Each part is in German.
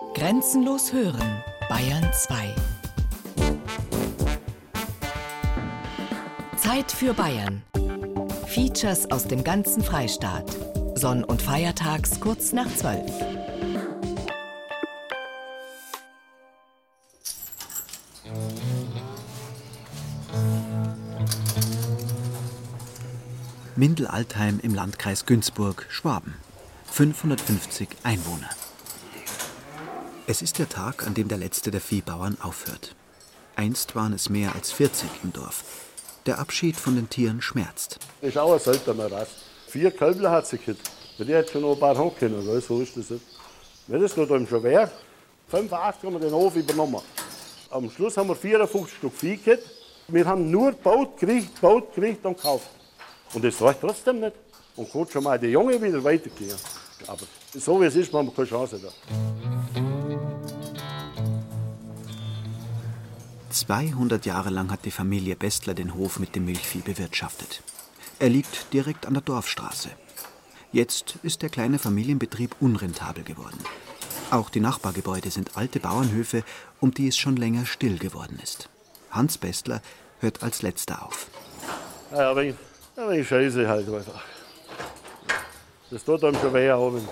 Grenzenlos hören, Bayern 2. Zeit für Bayern. Features aus dem ganzen Freistaat. Sonn- und Feiertags kurz nach 12. Mindel-Altheim im Landkreis Günzburg, Schwaben. 550 Einwohner. Es ist der Tag, an dem der letzte der Viehbauern aufhört. Einst waren es mehr als 40 im Dorf. Der Abschied von den Tieren schmerzt. Das ist auch ein seltener Rast. Vier Kälbler hat sie gehabt. Die hat schon noch ein paar. Gell? So ist das nicht. Wenn das noch schon wäre, 85 haben wir den Hof übernommen. Am Schluss haben wir 54 Stück Vieh gehabt. Wir haben nur gebaut, gekriegt, gebaut, gekriegt und gekauft. Und das reicht trotzdem nicht. Und kann schon mal die Junge wieder weitergehen. Aber so wie es ist, haben wir keine Chance da. 200 Jahre lang hat die Familie Bestler den Hof mit dem Milchvieh bewirtschaftet. Er liegt direkt an der Dorfstraße. Jetzt ist der kleine Familienbetrieb unrentabel geworden. Auch die Nachbargebäude sind alte Bauernhöfe, um die es schon länger still geworden ist. Hans Bestler hört als letzter auf. Ja, aber ich, aber ich scheiße halt einfach. Das tut einem schon weh oben.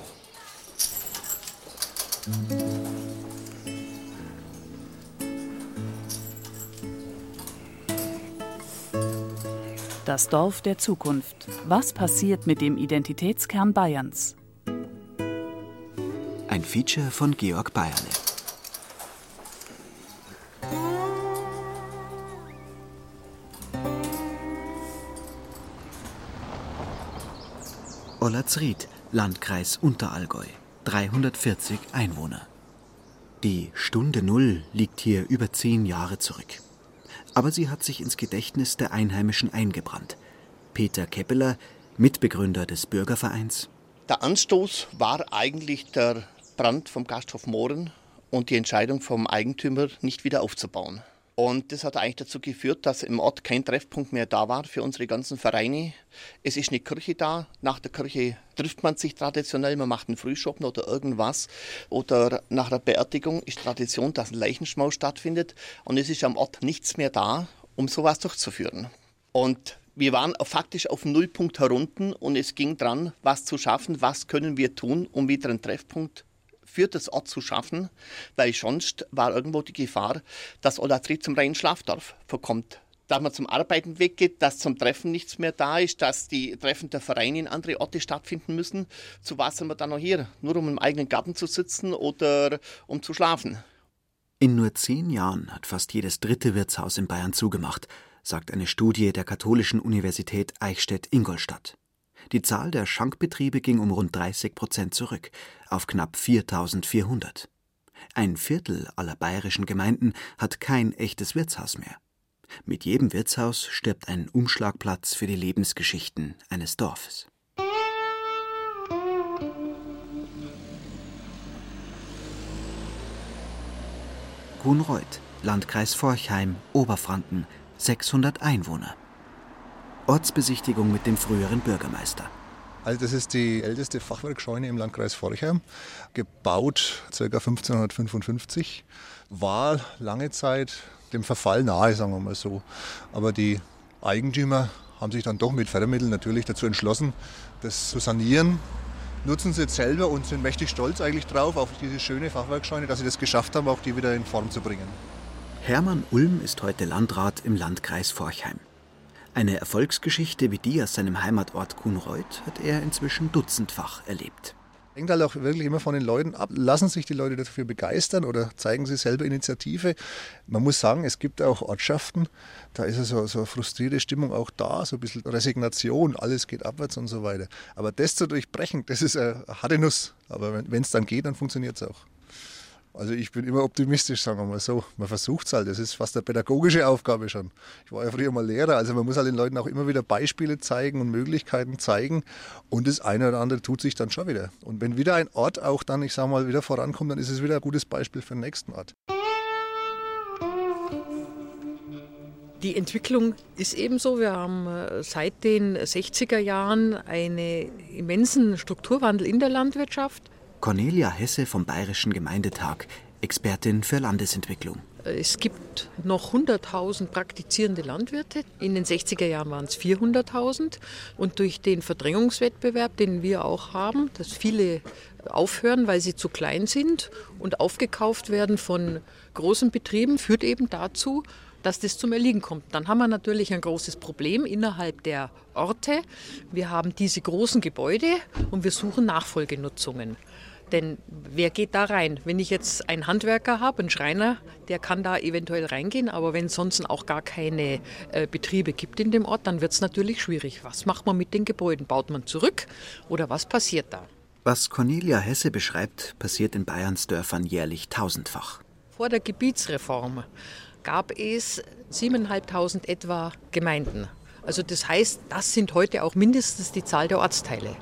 Das Dorf der Zukunft. Was passiert mit dem Identitätskern Bayerns? Ein Feature von Georg Bayerle. Ollerzried, Landkreis Unterallgäu, 340 Einwohner. Die Stunde Null liegt hier über zehn Jahre zurück. Aber sie hat sich ins Gedächtnis der Einheimischen eingebrannt. Peter Keppeler, Mitbegründer des Bürgervereins. Der Anstoß war eigentlich der Brand vom Gasthof Mohren und die Entscheidung vom Eigentümer, nicht wieder aufzubauen. Und das hat eigentlich dazu geführt, dass im Ort kein Treffpunkt mehr da war für unsere ganzen Vereine. Es ist eine Kirche da. Nach der Kirche trifft man sich traditionell. Man macht einen Frühschoppen oder irgendwas. Oder nach der Beerdigung ist Tradition, dass ein Leichenschmaus stattfindet. Und es ist am Ort nichts mehr da, um sowas durchzuführen. Und wir waren faktisch auf Nullpunkt herunten und es ging dran, was zu schaffen, was können wir tun, um wieder einen Treffpunkt für das Ort zu schaffen, weil sonst war irgendwo die Gefahr, dass Olatri zum reinen Schlafdorf verkommt. Dass man zum Arbeiten weggeht, dass zum Treffen nichts mehr da ist, dass die Treffen der Vereine in andere Orte stattfinden müssen. Zu was sind wir dann noch hier? Nur um im eigenen Garten zu sitzen oder um zu schlafen? In nur zehn Jahren hat fast jedes dritte Wirtshaus in Bayern zugemacht, sagt eine Studie der Katholischen Universität Eichstätt-Ingolstadt. Die Zahl der Schankbetriebe ging um rund 30 Prozent zurück, auf knapp 4400. Ein Viertel aller bayerischen Gemeinden hat kein echtes Wirtshaus mehr. Mit jedem Wirtshaus stirbt ein Umschlagplatz für die Lebensgeschichten eines Dorfes. Grunreuth, Landkreis Forchheim, Oberfranken, 600 Einwohner. Ortsbesichtigung mit dem früheren Bürgermeister. Also das ist die älteste Fachwerkscheune im Landkreis Forchheim, gebaut ca. 1555, war lange Zeit dem Verfall nahe, sagen wir mal so. Aber die Eigentümer haben sich dann doch mit Fördermitteln natürlich dazu entschlossen, das zu sanieren. Nutzen sie jetzt selber und sind mächtig stolz eigentlich drauf, auf diese schöne Fachwerkscheune, dass sie das geschafft haben, auch die wieder in Form zu bringen. Hermann Ulm ist heute Landrat im Landkreis Forchheim. Eine Erfolgsgeschichte wie die aus seinem Heimatort Kuhnreuth hat er inzwischen dutzendfach erlebt. Hängt halt auch wirklich immer von den Leuten ab. Lassen sich die Leute dafür begeistern oder zeigen sie selber Initiative? Man muss sagen, es gibt auch Ortschaften, da ist so, so eine frustrierte Stimmung auch da, so ein bisschen Resignation, alles geht abwärts und so weiter. Aber das zu durchbrechen, das ist eine harte Nuss. Aber wenn es dann geht, dann funktioniert es auch. Also ich bin immer optimistisch, sagen wir mal so. Man versucht es halt, das ist fast eine pädagogische Aufgabe schon. Ich war ja früher mal Lehrer, also man muss halt den Leuten auch immer wieder Beispiele zeigen und Möglichkeiten zeigen und das eine oder andere tut sich dann schon wieder. Und wenn wieder ein Ort auch dann, ich sage mal, wieder vorankommt, dann ist es wieder ein gutes Beispiel für den nächsten Ort. Die Entwicklung ist ebenso. Wir haben äh, seit den 60er Jahren einen immensen Strukturwandel in der Landwirtschaft. Cornelia Hesse vom Bayerischen Gemeindetag, Expertin für Landesentwicklung. Es gibt noch 100.000 praktizierende Landwirte. In den 60er Jahren waren es 400.000. Und durch den Verdrängungswettbewerb, den wir auch haben, dass viele aufhören, weil sie zu klein sind und aufgekauft werden von großen Betrieben, führt eben dazu, dass das zum Erliegen kommt. Dann haben wir natürlich ein großes Problem innerhalb der Orte. Wir haben diese großen Gebäude und wir suchen Nachfolgenutzungen. Denn wer geht da rein? Wenn ich jetzt einen Handwerker habe, einen Schreiner, der kann da eventuell reingehen, aber wenn es sonst auch gar keine äh, Betriebe gibt in dem Ort, dann wird es natürlich schwierig. Was macht man mit den Gebäuden? Baut man zurück oder was passiert da? Was Cornelia Hesse beschreibt, passiert in Bayerns Dörfern jährlich tausendfach. Vor der Gebietsreform gab es 7.500 etwa Gemeinden. Also das heißt, das sind heute auch mindestens die Zahl der Ortsteile.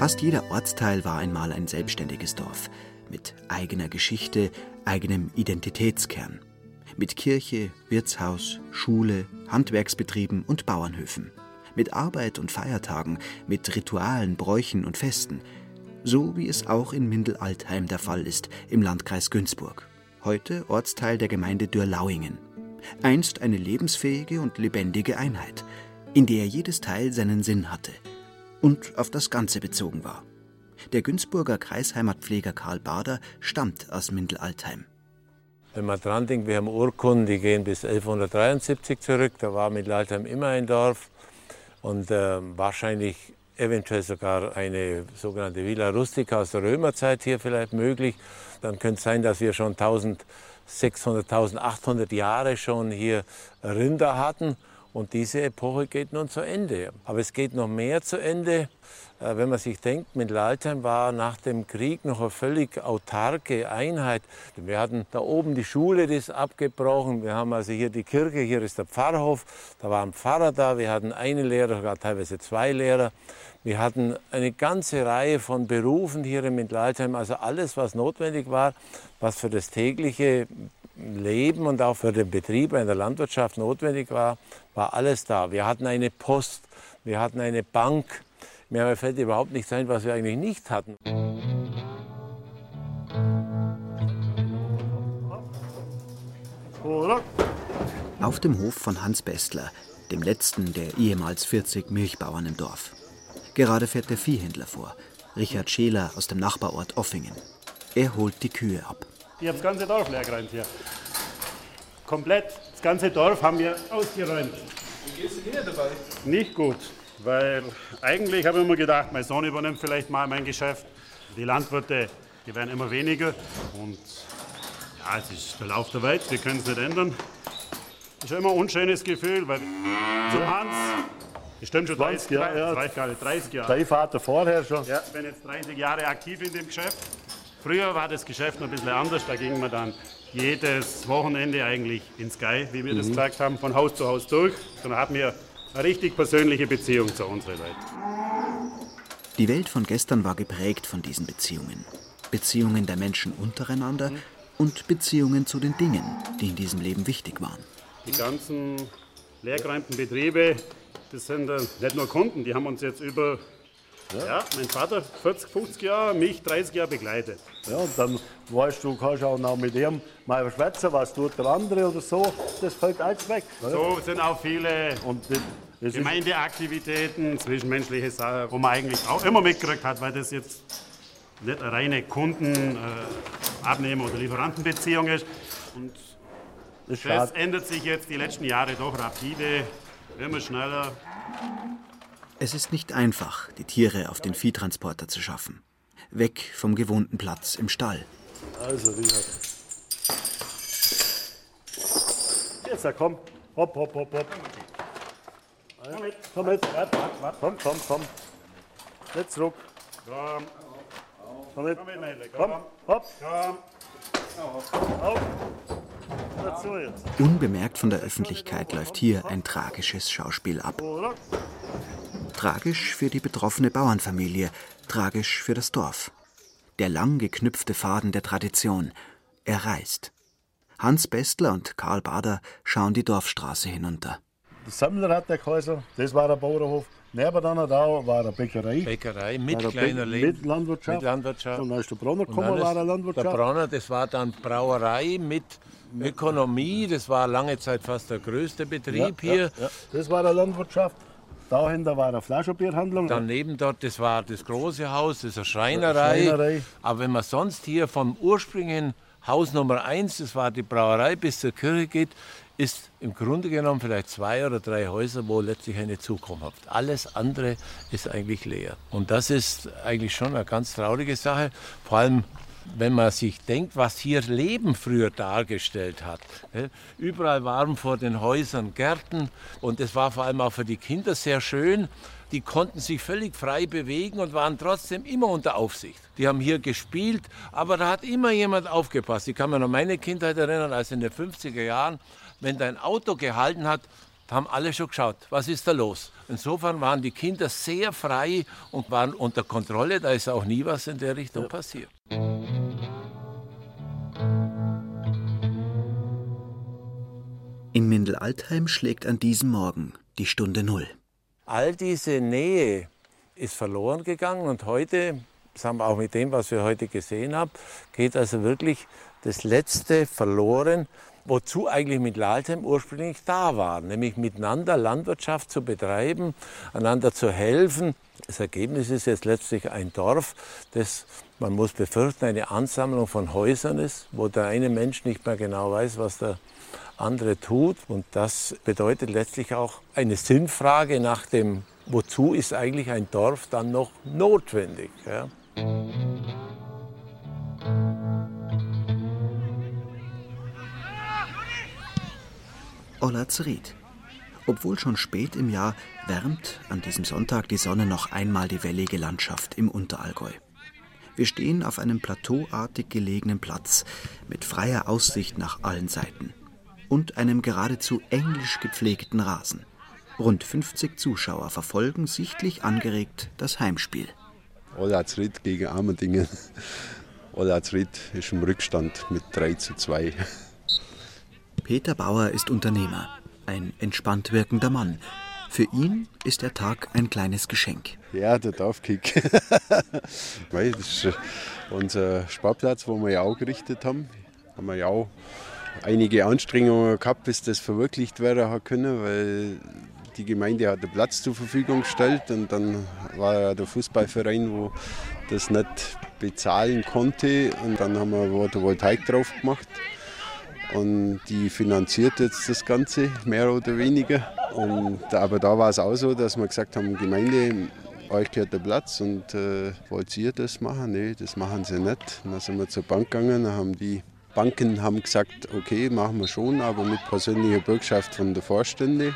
Fast jeder Ortsteil war einmal ein selbstständiges Dorf mit eigener Geschichte, eigenem Identitätskern, mit Kirche, Wirtshaus, Schule, Handwerksbetrieben und Bauernhöfen, mit Arbeit und Feiertagen, mit Ritualen, Bräuchen und Festen, so wie es auch in Mindel-Altheim der Fall ist im Landkreis Günzburg, heute Ortsteil der Gemeinde Dürlauingen. Einst eine lebensfähige und lebendige Einheit, in der jedes Teil seinen Sinn hatte – und auf das Ganze bezogen war. Der Günzburger Kreisheimatpfleger Karl Bader stammt aus Mindel-Altheim. Wenn man dran denkt, wir haben Urkunden, die gehen bis 1173 zurück. Da war Mindel-Altheim immer ein Dorf und äh, wahrscheinlich eventuell sogar eine sogenannte Villa Rustica aus der Römerzeit hier vielleicht möglich. Dann könnte es sein, dass wir schon 1600, 1800 Jahre schon hier Rinder hatten und diese Epoche geht nun zu Ende. Aber es geht noch mehr zu Ende. Äh, wenn man sich denkt, Mittelalter war nach dem Krieg noch eine völlig autarke Einheit. Wir hatten da oben die Schule, die ist abgebrochen. Wir haben also hier die Kirche, hier ist der Pfarrhof. Da war ein Pfarrer da. Wir hatten einen Lehrer, sogar teilweise zwei Lehrer. Wir hatten eine ganze Reihe von Berufen hier in Mittelalter. Also alles, was notwendig war, was für das tägliche Leben und auch für den Betrieb in der Landwirtschaft notwendig war, war alles da. Wir hatten eine Post, wir hatten eine Bank. Mir fällt überhaupt nichts ein, was wir eigentlich nicht hatten. Auf dem Hof von Hans Bestler, dem letzten der ehemals 40 Milchbauern im Dorf. Gerade fährt der Viehhändler vor, Richard Scheler aus dem Nachbarort Offingen. Er holt die Kühe ab. Ich habe das ganze Dorf leer geräumt hier. Komplett. Das ganze Dorf haben wir ausgeräumt. Wie geht es dir dabei? Nicht gut, weil eigentlich habe ich immer gedacht, mein Sohn übernimmt vielleicht mal mein Geschäft. Die Landwirte, die werden immer weniger und ja, es ist der Lauf der Welt, wir können es nicht ändern. Das ist immer ein unschönes Gefühl, weil zum Hans, ich stimmt schon 30 Jahre, ja. 30 Jahre. Dein Vater vorher schon? Ja, ich bin jetzt 30 Jahre aktiv in dem Geschäft. Früher war das Geschäft noch ein bisschen anders. Da ging man dann jedes Wochenende eigentlich ins Sky, wie wir mhm. das gesagt haben, von Haus zu Haus durch. Dann hatten wir eine richtig persönliche Beziehung zu unseren Leuten. Die Welt von gestern war geprägt von diesen Beziehungen. Beziehungen der Menschen untereinander mhm. und Beziehungen zu den Dingen, die in diesem Leben wichtig waren. Die ganzen leergeräumten Betriebe, das sind nicht nur Kunden, die haben uns jetzt über ja. ja. mein Vater 40, 50 Jahre, mich 30 Jahre begleitet. Ja, und dann weißt du, kannst auch noch mit ihm mal schwätzen, was tut der andere oder so. Das fällt alles weg. Oder? So sind auch viele und das, Gemeindeaktivitäten, zwischenmenschliche Sachen, wo man eigentlich auch immer mitgekriegt hat, weil das jetzt nicht eine reine Kunden-, äh, Abnehmer- oder Lieferantenbeziehung ist. Und das, das ändert sich jetzt die letzten Jahre doch rapide, immer schneller. Es ist nicht einfach, die Tiere auf den Viehtransporter zu schaffen. Weg vom gewohnten Platz im Stall. Also, wie gesagt. Jetzt, komm. Hopp, hopp, hopp, hopp. Komm mit, komm mit. Komm, komm, komm. Jetzt zurück. Komm. Komm mit. Komm, hopp. Komm. Auf. Unbemerkt von der Öffentlichkeit läuft hier ein tragisches Schauspiel ab. Tragisch für die betroffene Bauernfamilie, tragisch für das Dorf. Der lang geknüpfte Faden der Tradition, er reißt. Hans Bestler und Karl Bader schauen die Dorfstraße hinunter. Das Sammler hat der Kaiser, das war der Bauernhof. Nebenan da war eine Bäckerei. Bäckerei mit kleiner Bä- Leben. Mit Landwirtschaft. Mit Landwirtschaft. Und dann ist der Bronner gekommen, war eine Landwirtschaft. Der Bronner, das war dann Brauerei mit Ökonomie. Das war lange Zeit fast der größte Betrieb ja, hier. Ja, ja. Das war eine Landwirtschaft. Dahinter war eine Flaschenbierhandlung. Daneben dort, das war das große Haus, das ist eine Schreinerei. Schreinerei. Aber wenn man sonst hier vom ursprünglichen Haus Nummer 1, das war die Brauerei, bis zur Kirche geht, ist im Grunde genommen vielleicht zwei oder drei Häuser, wo letztlich eine Zukunft hat. Alles andere ist eigentlich leer. Und das ist eigentlich schon eine ganz traurige Sache. Vor allem, wenn man sich denkt, was hier Leben früher dargestellt hat. gell. Überall waren vor den Häusern Gärten und es war vor allem auch für die Kinder sehr schön. Die konnten sich völlig frei bewegen und waren trotzdem immer unter Aufsicht. Die haben hier gespielt, aber da hat immer jemand aufgepasst. Ich kann noch an meine Kindheit erinnern, als in den 50er Jahren, wenn dein Auto gehalten hat, haben alle schon geschaut, was ist da los. Insofern waren die Kinder sehr frei und waren unter Kontrolle. Da ist auch nie was in der Richtung passiert. In Mindel-Altheim schlägt an diesem Morgen die Stunde Null. all diese Nähe ist verloren gegangen und heute, das haben wir auch mit dem, was wir heute gesehen haben, geht also wirklich das Letzte verloren, wozu eigentlich mit Laltheim ursprünglich da war, nämlich miteinander Landwirtschaft zu betreiben, einander zu helfen. Das Ergebnis ist jetzt letztlich ein Dorf, das, man muss befürchten, eine Ansammlung von Häusern ist, wo der eine Mensch nicht mehr genau weiß, was der andere tut. Und das bedeutet letztlich auch eine Sinnfrage nach dem, wozu ist eigentlich ein Dorf dann noch notwendig. Ja? Olazried. Obwohl schon spät im Jahr wärmt an diesem Sonntag die Sonne noch einmal die wellige Landschaft im Unterallgäu. Wir stehen auf einem plateauartig gelegenen Platz mit freier Aussicht nach allen Seiten und einem geradezu englisch gepflegten Rasen. Rund 50 Zuschauer verfolgen sichtlich angeregt das Heimspiel. Olazried gegen Armendingen. Olazried ist im Rückstand mit 3 zu 2. Peter Bauer ist Unternehmer, ein entspannt wirkender Mann. Für ihn ist der Tag ein kleines Geschenk. Ja, der Dorfkick. Das ist äh, unser Sportplatz, wo wir ja auch gerichtet haben. Haben wir ja auch einige Anstrengungen gehabt, bis das verwirklicht werden können, weil die Gemeinde hat den Platz zur Verfügung gestellt und dann war der Fußballverein, wo das nicht bezahlen konnte und dann haben wir Photovoltaik drauf gemacht und die finanziert jetzt das Ganze mehr oder weniger. Und, aber da war es auch so, dass wir gesagt haben, Gemeinde, euch gehört der Platz und äh, wollt ihr das machen? Nee, das machen sie nicht. Und dann sind wir zur Bank gegangen, dann haben die Banken haben gesagt, okay, machen wir schon, aber mit persönlicher Bürgschaft von der Vorstände.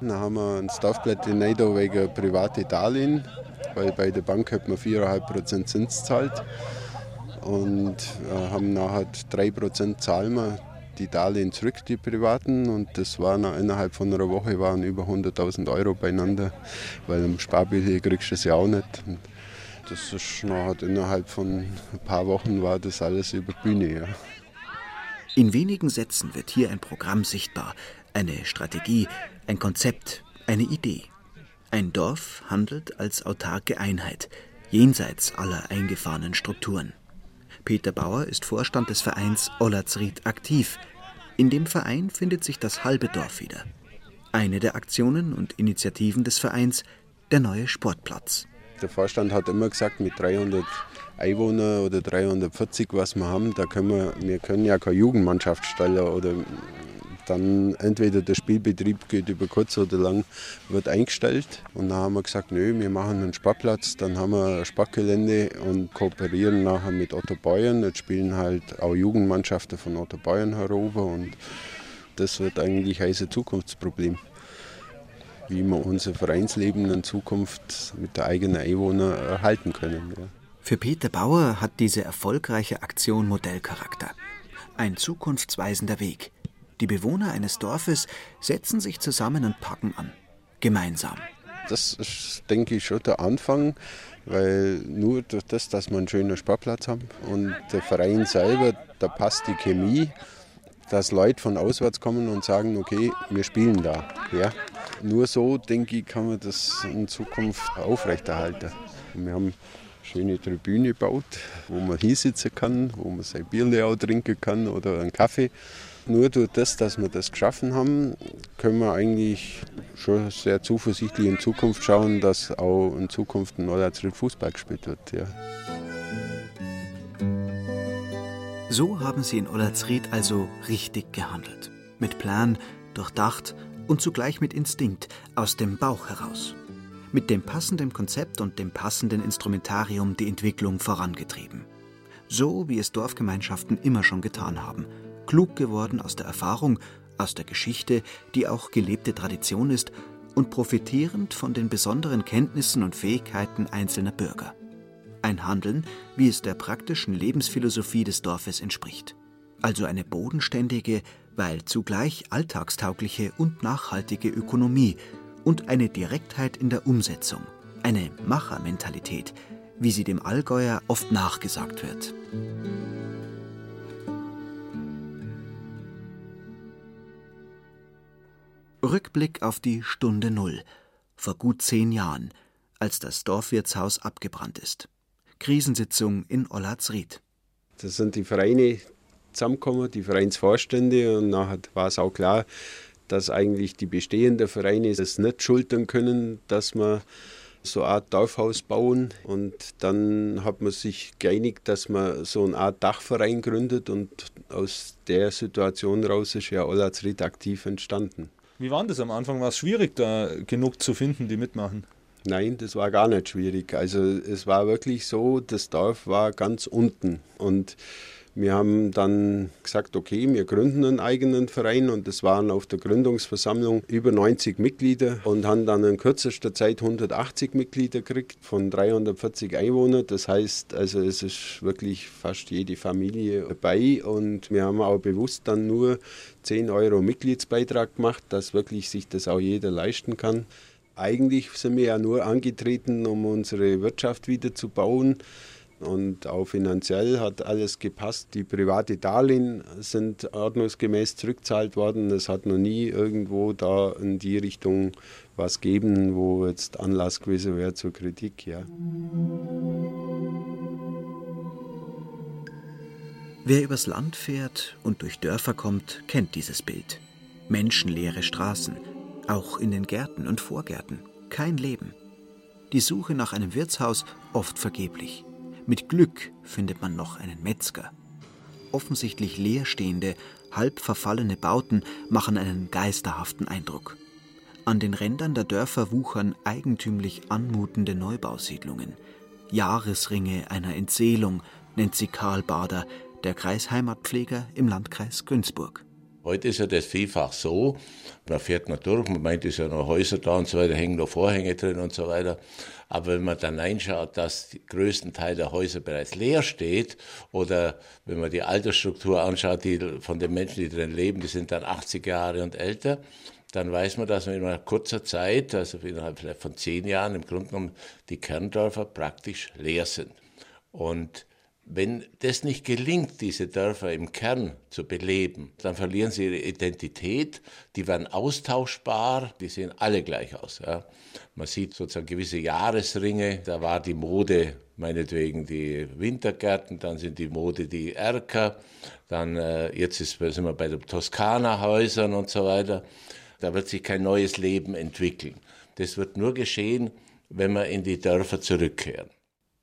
Dann haben wir ein Dorfblatt in Neidau wegen private Darlehen, weil bei der Bank hat man 4,5% Zins zahlt. Und äh, haben nachher 3% zahlen wir die Darlehen zurück, die privaten. Und das war nach, innerhalb von einer Woche waren über 100.000 Euro beieinander, weil im Sparbuch kriegst du das ja auch nicht. Und das ist nachher innerhalb von ein paar Wochen war das alles über Bühne. Ja. In wenigen Sätzen wird hier ein Programm sichtbar, eine Strategie, ein Konzept, eine Idee. Ein Dorf handelt als autarke Einheit, jenseits aller eingefahrenen Strukturen. Peter Bauer ist Vorstand des Vereins Olazried aktiv. In dem Verein findet sich das halbe Dorf wieder. Eine der Aktionen und Initiativen des Vereins, der neue Sportplatz. Der Vorstand hat immer gesagt, mit 300 Einwohnern oder 340, was wir haben, da können wir, wir können ja keine Jugendmannschaft stellen oder dann entweder der Spielbetrieb geht über kurz oder lang, wird eingestellt. Und dann haben wir gesagt, nö, wir machen einen Sportplatz, dann haben wir ein Sportgelände und kooperieren nachher mit Otto Bayern. Jetzt spielen halt auch Jugendmannschaften von Otto Bayern herüber und das wird eigentlich ein Zukunftsproblem. Wie wir unser Vereinsleben in Zukunft mit der eigenen Einwohner erhalten können. Ja. Für Peter Bauer hat diese erfolgreiche Aktion Modellcharakter. Ein zukunftsweisender Weg. Die Bewohner eines Dorfes setzen sich zusammen und packen an. Gemeinsam. Das ist, denke ich, schon der Anfang, weil nur durch das, dass wir einen schönen Sportplatz haben und der Verein selber, da passt die Chemie, dass Leute von auswärts kommen und sagen, okay, wir spielen da. Ja. Nur so, denke ich, kann man das in Zukunft aufrechterhalten. Wir haben eine schöne Tribüne gebaut, wo man hinsitzen kann, wo man sein Bier auch trinken kann oder einen Kaffee. Nur durch das, dass wir das geschaffen haben, können wir eigentlich schon sehr zuversichtlich in Zukunft schauen, dass auch in Zukunft in Neulandsried Fußball gespielt wird. Ja. So haben sie in Ollersried also richtig gehandelt. Mit Plan, durchdacht und zugleich mit Instinkt, aus dem Bauch heraus. Mit dem passenden Konzept und dem passenden Instrumentarium die Entwicklung vorangetrieben. So wie es Dorfgemeinschaften immer schon getan haben – klug geworden aus der Erfahrung, aus der Geschichte, die auch gelebte Tradition ist, und profitierend von den besonderen Kenntnissen und Fähigkeiten einzelner Bürger. Ein Handeln, wie es der praktischen Lebensphilosophie des Dorfes entspricht. Also eine bodenständige, weil zugleich alltagstaugliche und nachhaltige Ökonomie und eine Direktheit in der Umsetzung, eine Machermentalität, wie sie dem Allgäuer oft nachgesagt wird. Rückblick auf die Stunde Null, vor gut zehn Jahren, als das Dorfwirtshaus abgebrannt ist. Krisensitzung in Olladsried. Das sind die Vereine zusammengekommen, die Vereinsvorstände, und nachher war es auch klar, dass eigentlich die bestehenden Vereine es nicht schultern können, dass man so eine Art Dorfhaus bauen. Und dann hat man sich geeinigt, dass man so eine Art Dachverein gründet und aus der Situation raus ist ja Olladsried aktiv entstanden. Wie war das am Anfang? War es schwierig, da genug zu finden, die mitmachen? Nein, das war gar nicht schwierig. Also es war wirklich so, das Dorf war ganz unten und wir haben dann gesagt, okay, wir gründen einen eigenen Verein und es waren auf der Gründungsversammlung über 90 Mitglieder und haben dann in kürzester Zeit 180 Mitglieder gekriegt von 340 Einwohnern. Das heißt, also es ist wirklich fast jede Familie dabei und wir haben auch bewusst dann nur 10 Euro Mitgliedsbeitrag gemacht, dass wirklich sich das auch jeder leisten kann. Eigentlich sind wir ja nur angetreten, um unsere Wirtschaft wieder zu bauen. Und auch finanziell hat alles gepasst. Die private Darlehen sind ordnungsgemäß zurückgezahlt worden. Es hat noch nie irgendwo da in die Richtung was geben, wo jetzt Anlass gewesen wäre zur Kritik. Ja. Wer übers Land fährt und durch Dörfer kommt, kennt dieses Bild. Menschenleere Straßen, auch in den Gärten und Vorgärten, kein Leben. Die Suche nach einem Wirtshaus oft vergeblich. Mit Glück findet man noch einen Metzger. Offensichtlich leerstehende, halb verfallene Bauten machen einen geisterhaften Eindruck. An den Rändern der Dörfer wuchern eigentümlich anmutende Neubausiedlungen. Jahresringe einer Entseelung nennt sie Karl Bader, der Kreisheimatpfleger im Landkreis Günzburg. Heute ist ja das vielfach so, man fährt mal durch, man meint, es sind ja noch Häuser da und so weiter, hängen noch Vorhänge drin und so weiter. Aber wenn man dann reinschaut, dass der größten Teil der Häuser bereits leer steht oder wenn man die Altersstruktur anschaut, die von den Menschen, die drin leben, die sind dann 80 Jahre und älter, dann weiß man, dass man in einer kurzer Zeit, also innerhalb vielleicht von zehn Jahren, im Grunde genommen die Kerndörfer praktisch leer sind. Und wenn das nicht gelingt, diese Dörfer im Kern zu beleben, dann verlieren sie ihre Identität, die werden austauschbar, die sehen alle gleich aus. Ja. Man sieht sozusagen gewisse Jahresringe, da war die Mode meinetwegen die Wintergärten, dann sind die Mode die Erker, dann äh, jetzt ist, sind wir bei den Toskana-Häusern und so weiter. Da wird sich kein neues Leben entwickeln. Das wird nur geschehen, wenn wir in die Dörfer zurückkehren.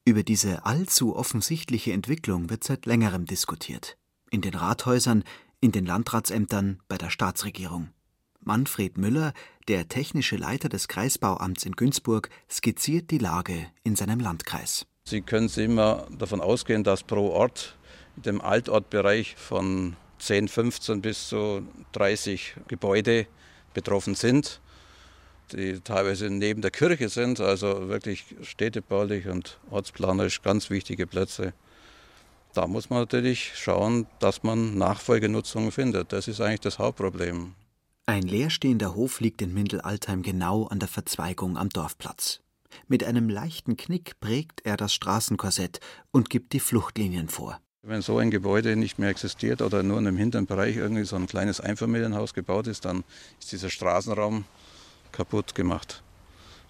Über diese allzu offensichtliche Entwicklung wird seit längerem diskutiert. In den Rathäusern, in den Landratsämtern, bei der Staatsregierung. Manfred Müller, der technische Leiter des Kreisbauamts in Günzburg, skizziert die Lage in seinem Landkreis. Sie können immer davon ausgehen, dass pro Ort in dem Altortbereich von 10, 15 bis zu 30 Gebäude betroffen sind die teilweise neben der Kirche sind, also wirklich städtebaulich und ortsplanerisch ganz wichtige Plätze. Da muss man natürlich schauen, dass man Nachfolgenutzung findet. Das ist eigentlich das Hauptproblem. Ein leerstehender Hof liegt in Mindelaltheim genau an der Verzweigung am Dorfplatz. Mit einem leichten Knick prägt er das Straßenkorsett und gibt die Fluchtlinien vor. Wenn so ein Gebäude nicht mehr existiert oder nur in einem hinteren Bereich irgendwie so ein kleines Einfamilienhaus gebaut ist, dann ist dieser Straßenraum kaputt gemacht.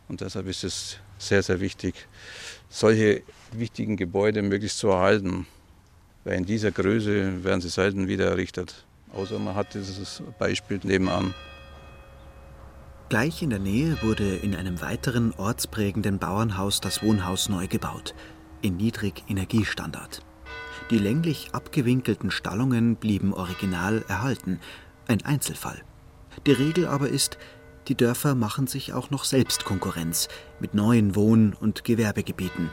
Und deshalb ist es sehr, sehr wichtig, solche wichtigen Gebäude möglichst zu erhalten. Weil in dieser Größe werden sie selten wieder errichtet. Außer man hat dieses Beispiel nebenan. Gleich in der Nähe wurde in einem weiteren ortsprägenden Bauernhaus das Wohnhaus neu gebaut, in Niedrigenergiestandard. Die länglich abgewinkelten Stallungen blieben original erhalten, ein Einzelfall. Die Regel aber ist, die Dörfer machen sich auch noch selbst Konkurrenz mit neuen Wohn- und Gewerbegebieten.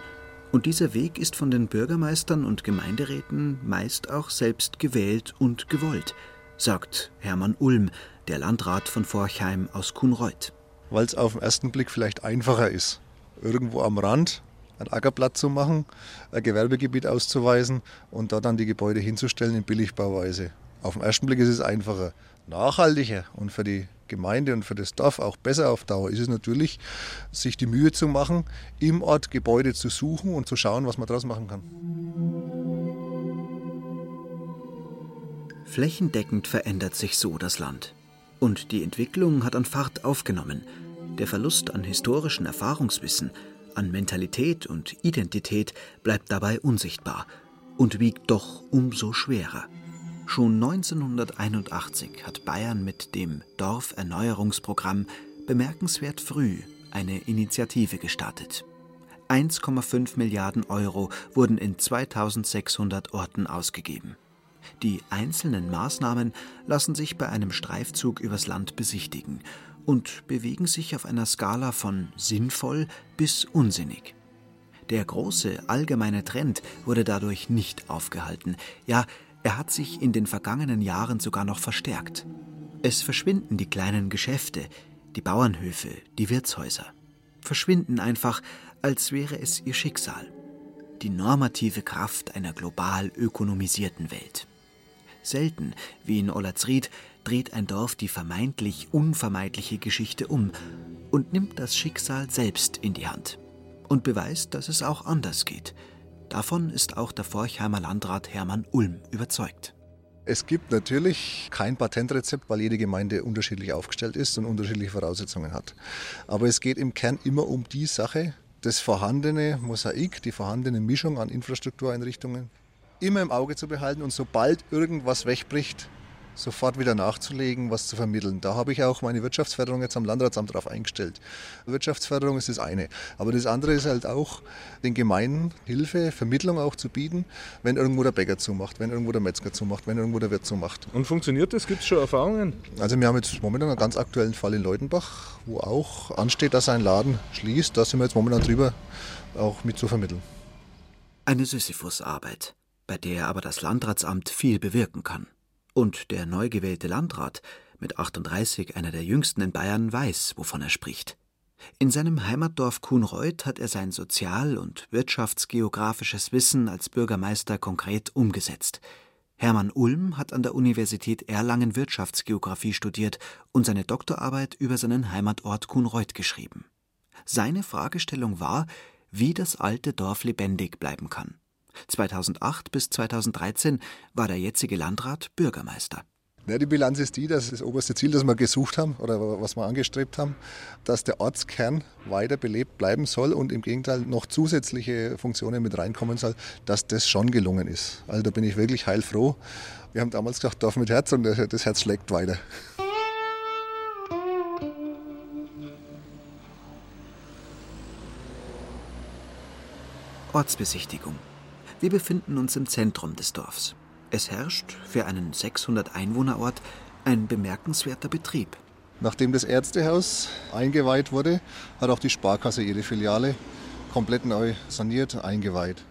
Und dieser Weg ist von den Bürgermeistern und Gemeinderäten meist auch selbst gewählt und gewollt, sagt Hermann Ulm, der Landrat von Forchheim aus Kuhnreuth. Weil es auf den ersten Blick vielleicht einfacher ist, irgendwo am Rand ein Ackerblatt zu machen, ein Gewerbegebiet auszuweisen und da dann die Gebäude hinzustellen in Billigbauweise. Auf den ersten Blick ist es einfacher. Nachhaltiger und für die Gemeinde und für das Dorf auch besser auf Dauer ist es natürlich, sich die Mühe zu machen, im Ort Gebäude zu suchen und zu schauen, was man daraus machen kann. Flächendeckend verändert sich so das Land. Und die Entwicklung hat an Fahrt aufgenommen. Der Verlust an historischen Erfahrungswissen, an Mentalität und Identität bleibt dabei unsichtbar und wiegt doch umso schwerer. Schon 1981 hat Bayern mit dem Dorferneuerungsprogramm bemerkenswert früh eine Initiative gestartet. 1,5 Milliarden Euro wurden in 2600 Orten ausgegeben. Die einzelnen Maßnahmen lassen sich bei einem Streifzug übers Land besichtigen und bewegen sich auf einer Skala von sinnvoll bis unsinnig. Der große allgemeine Trend wurde dadurch nicht aufgehalten, ja, er hat sich in den vergangenen Jahren sogar noch verstärkt. Es verschwinden die kleinen Geschäfte, die Bauernhöfe, die Wirtshäuser. Verschwinden einfach, als wäre es ihr Schicksal. Die normative Kraft einer global ökonomisierten Welt. Selten, wie in Ollersried, dreht ein Dorf die vermeintlich unvermeidliche Geschichte um und nimmt das Schicksal selbst in die Hand und beweist, dass es auch anders geht. Davon ist auch der Forchheimer Landrat Hermann Ulm überzeugt. Es gibt natürlich kein Patentrezept, weil jede Gemeinde unterschiedlich aufgestellt ist und unterschiedliche Voraussetzungen hat. Aber es geht im Kern immer um die Sache, das vorhandene Mosaik, die vorhandene Mischung an Infrastruktureinrichtungen immer im Auge zu behalten und sobald irgendwas wegbricht, sofort wieder nachzulegen, was zu vermitteln. Da habe ich auch meine Wirtschaftsförderung jetzt am Landratsamt darauf eingestellt. Wirtschaftsförderung ist das eine. Aber das andere ist halt auch, den Gemeinden Hilfe, Vermittlung auch zu bieten, wenn irgendwo der Bäcker zumacht, wenn irgendwo der Metzger zumacht, wenn irgendwo der Wirt zumacht. Und funktioniert das? Gibt es schon Erfahrungen? Also wir haben jetzt momentan einen ganz aktuellen Fall in Leutenbach, wo auch ansteht, dass ein Laden schließt. Da sind wir jetzt momentan drüber, auch mit zu vermitteln. Eine Sisyphusarbeit, bei der aber das Landratsamt viel bewirken kann. Und der neu gewählte Landrat, mit 38 einer der jüngsten in Bayern, weiß, wovon er spricht. In seinem Heimatdorf Kuhnreuth hat er sein sozial- und wirtschaftsgeografisches Wissen als Bürgermeister konkret umgesetzt. Hermann Ulm hat an der Universität Erlangen Wirtschaftsgeographie studiert und seine Doktorarbeit über seinen Heimatort Kuhnreuth geschrieben. Seine Fragestellung war, wie das alte Dorf lebendig bleiben kann. 2008 bis 2013 war der jetzige Landrat Bürgermeister. Ja, die Bilanz ist die, dass das oberste Ziel, das wir gesucht haben oder was wir angestrebt haben, dass der Ortskern weiter belebt bleiben soll und im Gegenteil noch zusätzliche Funktionen mit reinkommen soll, dass das schon gelungen ist. Also da bin ich wirklich heilfroh. Wir haben damals gesagt, Dorf mit Herz und das Herz schlägt weiter. Ortsbesichtigung. Wir befinden uns im Zentrum des Dorfs. Es herrscht für einen 600 Einwohnerort ein bemerkenswerter Betrieb. Nachdem das Ärztehaus eingeweiht wurde, hat auch die Sparkasse ihre Filiale komplett neu saniert, eingeweiht.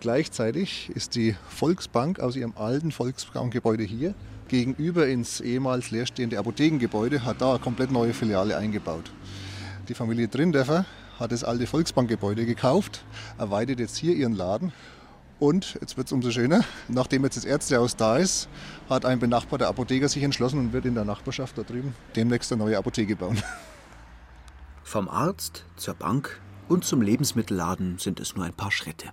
Gleichzeitig ist die Volksbank aus ihrem alten Volksbankgebäude hier gegenüber ins ehemals leerstehende Apothekengebäude, hat da eine komplett neue Filiale eingebaut. Die Familie Trindeffer hat das alte Volksbankgebäude gekauft, erweitert jetzt hier ihren Laden und jetzt wird es umso schöner, nachdem jetzt das Ärztehaus da ist, hat ein benachbarter Apotheker sich entschlossen und wird in der Nachbarschaft da drüben demnächst eine neue Apotheke bauen. Vom Arzt zur Bank und zum Lebensmittelladen sind es nur ein paar Schritte.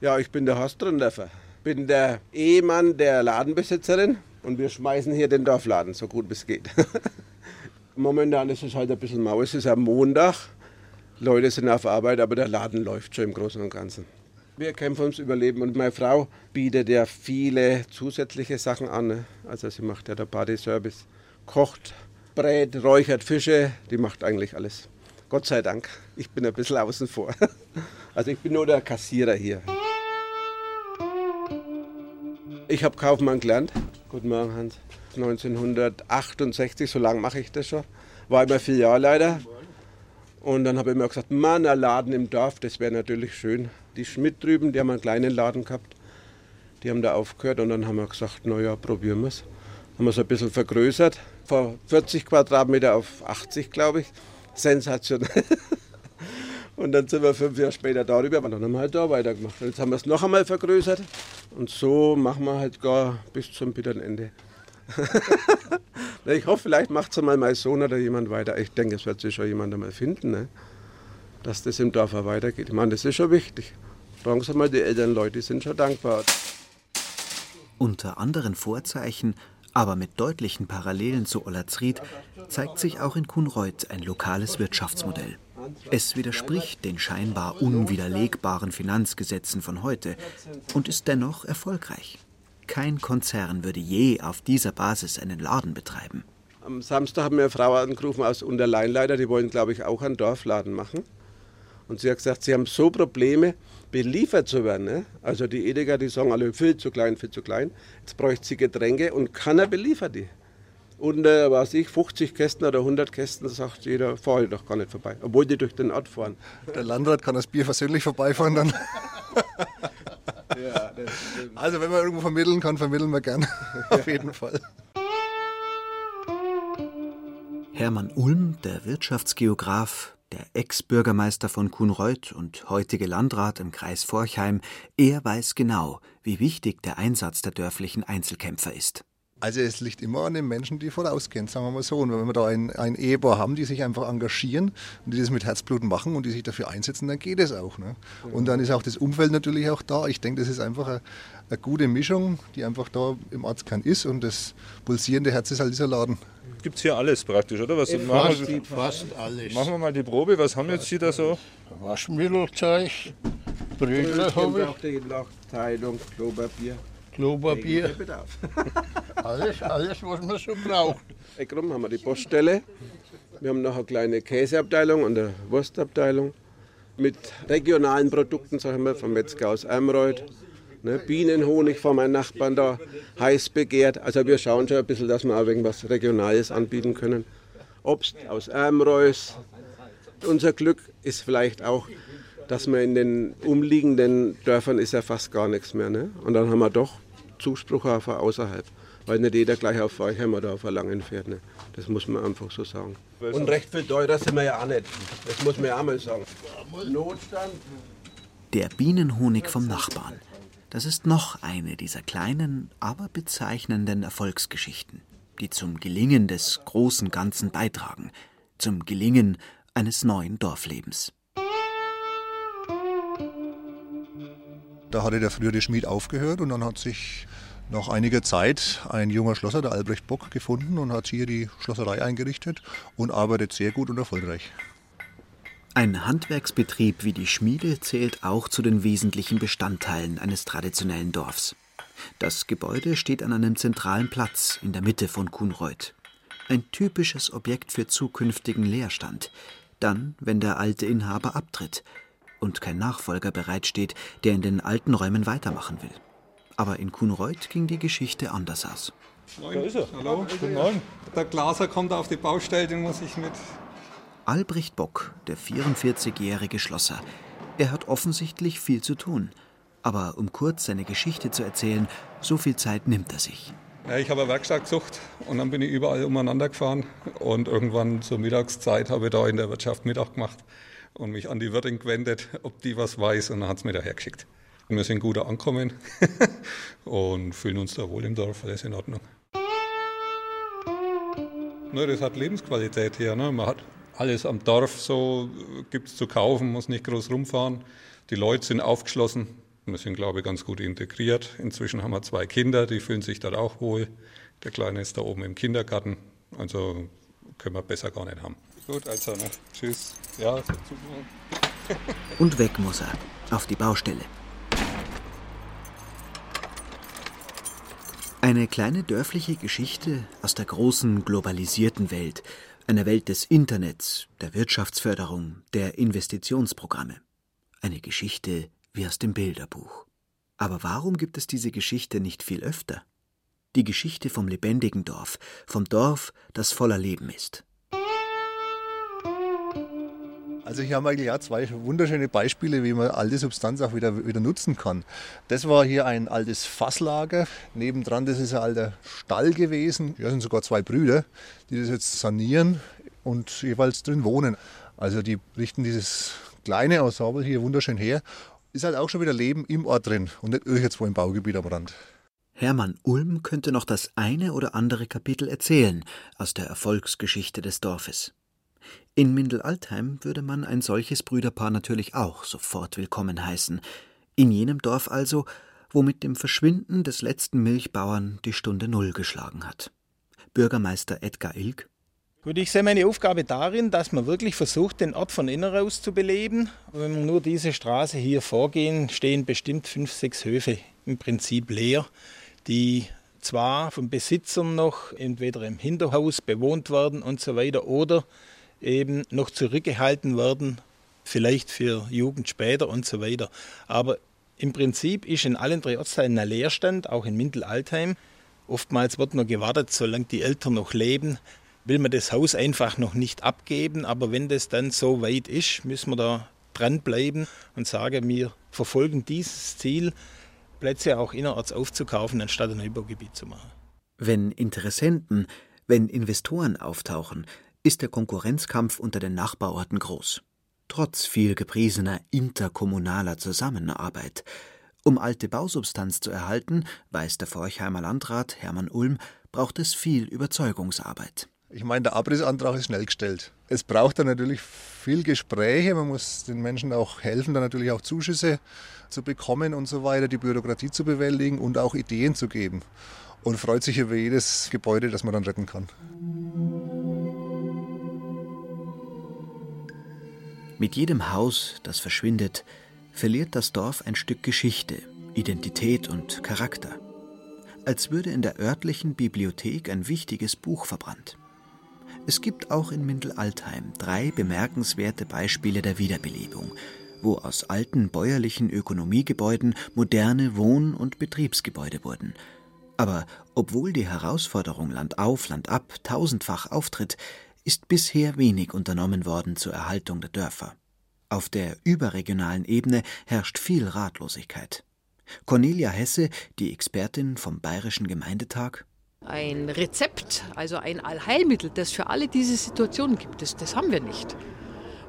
Ja, ich bin der Horst Trindeffer. bin der Ehemann der Ladenbesitzerin und wir schmeißen hier den Dorfladen, so gut es geht. Momentan ist es halt ein bisschen mau. Es ist am Montag, Leute sind auf Arbeit, aber der Laden läuft schon im Großen und Ganzen. Wir kämpfen ums Überleben und meine Frau bietet ja viele zusätzliche Sachen an. Also sie macht ja der Party-Service, kocht, brät, räuchert Fische, die macht eigentlich alles. Gott sei Dank. Ich bin ein bisschen außen vor. Also ich bin nur der Kassierer hier. Ich habe Kaufmann gelernt. Guten Morgen, Hans. 1968, so lange mache ich das schon. War immer Filialleiter. Und dann habe ich mir gesagt, Mann, ein Laden im Dorf, das wäre natürlich schön. Die Schmidt drüben, die haben einen kleinen Laden gehabt. Die haben da aufgehört und dann haben wir gesagt, naja, probieren wir es. Haben wir es ein bisschen vergrößert, von 40 Quadratmeter auf 80, glaube ich. Sensationell. Und dann sind wir fünf Jahre später darüber, aber dann haben wir halt da weitergemacht. Jetzt haben wir es noch einmal vergrößert und so machen wir halt gar bis zum bitteren Ende. ich hoffe, vielleicht macht es einmal mein Sohn oder jemand weiter. Ich denke, es wird sich schon jemand einmal finden, ne? Dass das im Dorf auch weitergeht. Ich meine, das ist schon wichtig. Fragen Sie mal die älteren Leute, die sind schon dankbar. Unter anderen Vorzeichen, aber mit deutlichen Parallelen zu Ollerzried, zeigt sich auch in Kuhnreuth ein lokales Wirtschaftsmodell. Es widerspricht den scheinbar unwiderlegbaren Finanzgesetzen von heute und ist dennoch erfolgreich. Kein Konzern würde je auf dieser Basis einen Laden betreiben. Am Samstag haben wir eine Frau angerufen aus Unterleinleiter, die wollen, glaube ich, auch einen Dorfladen machen. Und sie hat gesagt, sie haben so Probleme, beliefert zu werden. Ne? Also die Edeka, die sagen alle viel zu klein, viel zu klein. Jetzt bräuchte sie Getränke und keiner beliefert die. Und äh, was ich, 50 Kästen oder 100 Kästen, sagt jeder, fahre ich doch gar nicht vorbei, obwohl die durch den Ort fahren. Der Landrat kann das Bier versöhnlich vorbeifahren dann. ja, also wenn man irgendwo vermitteln kann, vermitteln wir gern. Auf jeden Fall. Hermann Ulm, der Wirtschaftsgeograf, der Ex-Bürgermeister von Kuhnreuth und heutige Landrat im Kreis Forchheim, er weiß genau, wie wichtig der Einsatz der dörflichen Einzelkämpfer ist. Also es liegt immer an den Menschen, die vorausgehen, sagen wir mal so. Und wenn wir da ein, ein Ehepaar haben, die sich einfach engagieren und die das mit Herzblut machen und die sich dafür einsetzen, dann geht es auch. Ne? Und dann ist auch das Umfeld natürlich auch da. Ich denke, das ist einfach eine, eine gute Mischung, die einfach da im Ortskern ist und das pulsierende Herz ist halt dieser Laden. Gibt es hier alles praktisch, oder? Was fast, machen wir, fast alles. Machen wir mal die Probe. Was haben jetzt hier da so? Waschmittelzeug, Brötchen habe ich. Auch die Nachteilung, Klopapier. Klopapier. alles, alles, was man so braucht. Eckrum haben wir die Poststelle. Wir haben noch eine kleine Käseabteilung und eine Wurstabteilung mit regionalen Produkten, sagen wir, vom Metzger aus Ermreuth. Ne, Bienenhonig von meinen Nachbarn da, heiß begehrt. Also wir schauen schon ein bisschen, dass wir auch irgendwas Regionales anbieten können. Obst aus Ermreuth. Unser Glück ist vielleicht auch, dass wir in den umliegenden Dörfern ist ja fast gar nichts mehr. Ne? Und dann haben wir doch Zuspruch von außerhalb. Weil nicht jeder gleich auf Weichheim oder auf Erlangen fährt. Ne? Das muss man einfach so sagen. Und recht viel teurer sind wir ja auch nicht. Das muss man ja auch mal sagen. Notstand. Der Bienenhonig vom Nachbarn. Das ist noch eine dieser kleinen, aber bezeichnenden Erfolgsgeschichten, die zum Gelingen des großen Ganzen beitragen, zum Gelingen eines neuen Dorflebens. Da hatte der frühere Schmied aufgehört und dann hat sich nach einiger Zeit ein junger Schlosser, der Albrecht Bock, gefunden und hat hier die Schlosserei eingerichtet und arbeitet sehr gut und erfolgreich. Ein Handwerksbetrieb wie die Schmiede zählt auch zu den wesentlichen Bestandteilen eines traditionellen Dorfs. Das Gebäude steht an einem zentralen Platz in der Mitte von Kuhnreuth. Ein typisches Objekt für zukünftigen Leerstand. Dann, wenn der alte Inhaber abtritt und kein Nachfolger bereitsteht, der in den alten Räumen weitermachen will. Aber in Kuhnreuth ging die Geschichte anders aus. Da ist er. Hallo, guten Morgen. Der Glaser kommt auf die Baustelle, den muss ich mit. Albrecht Bock, der 44-jährige Schlosser. Er hat offensichtlich viel zu tun. Aber um kurz seine Geschichte zu erzählen, so viel Zeit nimmt er sich. Ja, ich habe eine Werkstatt gesucht und dann bin ich überall umeinander gefahren. Und irgendwann zur Mittagszeit habe ich da in der Wirtschaft Mittag gemacht und mich an die Wirtin gewendet, ob die was weiß. Und dann hat es mir daher geschickt. Wir sind gut angekommen und fühlen uns da wohl im Dorf, alles in Ordnung. Ne, das hat Lebensqualität hier. Ne? Man hat alles am Dorf so, gibt es zu kaufen, muss nicht groß rumfahren. Die Leute sind aufgeschlossen. Wir sind, glaube ich, ganz gut integriert. Inzwischen haben wir zwei Kinder, die fühlen sich dort auch wohl. Der Kleine ist da oben im Kindergarten. Also können wir besser gar nicht haben. Gut, also, ne? tschüss. Ja, Und weg muss er, auf die Baustelle. Eine kleine dörfliche Geschichte aus der großen globalisierten Welt, einer Welt des Internets, der Wirtschaftsförderung, der Investitionsprogramme. Eine Geschichte wie aus dem Bilderbuch. Aber warum gibt es diese Geschichte nicht viel öfter? Die Geschichte vom lebendigen Dorf, vom Dorf, das voller Leben ist. Also hier haben wir auch zwei wunderschöne Beispiele, wie man alte Substanz auch wieder, wieder nutzen kann. Das war hier ein altes Fasslager. Nebendran, das ist ein alter Stall gewesen. Hier sind sogar zwei Brüder, die das jetzt sanieren und jeweils drin wohnen. Also die richten dieses kleine Ensemble hier wunderschön her. Ist halt auch schon wieder Leben im Ort drin und nicht irgendwo im Baugebiet am Rand. Hermann Ulm könnte noch das eine oder andere Kapitel erzählen aus der Erfolgsgeschichte des Dorfes. In Mindel-Altheim würde man ein solches Brüderpaar natürlich auch sofort willkommen heißen. In jenem Dorf also, wo mit dem Verschwinden des letzten Milchbauern die Stunde Null geschlagen hat. Bürgermeister Edgar Ilk. Gut, ich sehe meine Aufgabe darin, dass man wirklich versucht, den Ort von innen aus zu beleben. Wenn wir nur diese Straße hier vorgehen, stehen bestimmt fünf, sechs Höfe im Prinzip leer, die zwar von Besitzern noch entweder im Hinterhaus bewohnt werden und so weiter oder eben noch zurückgehalten werden, vielleicht für Jugend später und so weiter. Aber im Prinzip ist in allen drei Ortsteilen ein Leerstand, auch in Mindel-Altheim. Oftmals wird nur gewartet, solange die Eltern noch leben, will man das Haus einfach noch nicht abgeben. Aber wenn das dann so weit ist, müssen wir da dranbleiben und sagen, wir verfolgen dieses Ziel, Plätze auch innerorts aufzukaufen, anstatt ein Neubaugebiet zu machen. Wenn Interessenten, wenn Investoren auftauchen, ist der Konkurrenzkampf unter den Nachbarorten groß. Trotz viel gepriesener interkommunaler Zusammenarbeit. Um alte Bausubstanz zu erhalten, weiß der Forchheimer Landrat Hermann Ulm, braucht es viel Überzeugungsarbeit. Ich meine, der Abrissantrag ist schnell gestellt. Es braucht dann natürlich viel Gespräche. Man muss den Menschen auch helfen, dann natürlich auch Zuschüsse zu bekommen und so weiter, die Bürokratie zu bewältigen und auch Ideen zu geben. Und freut sich über jedes Gebäude, das man dann retten kann. Mit jedem Haus, das verschwindet, verliert das Dorf ein Stück Geschichte, Identität und Charakter. Als würde in der örtlichen Bibliothek ein wichtiges Buch verbrannt. Es gibt auch in Mindel-Altheim drei bemerkenswerte Beispiele der Wiederbelebung, wo aus alten bäuerlichen Ökonomiegebäuden moderne Wohn- und Betriebsgebäude wurden. Aber obwohl die Herausforderung Land auf, Land ab tausendfach auftritt, ist bisher wenig unternommen worden zur Erhaltung der Dörfer. Auf der überregionalen Ebene herrscht viel Ratlosigkeit. Cornelia Hesse, die Expertin vom Bayerischen Gemeindetag. Ein Rezept, also ein Allheilmittel, das für alle diese Situationen gibt, das, das haben wir nicht.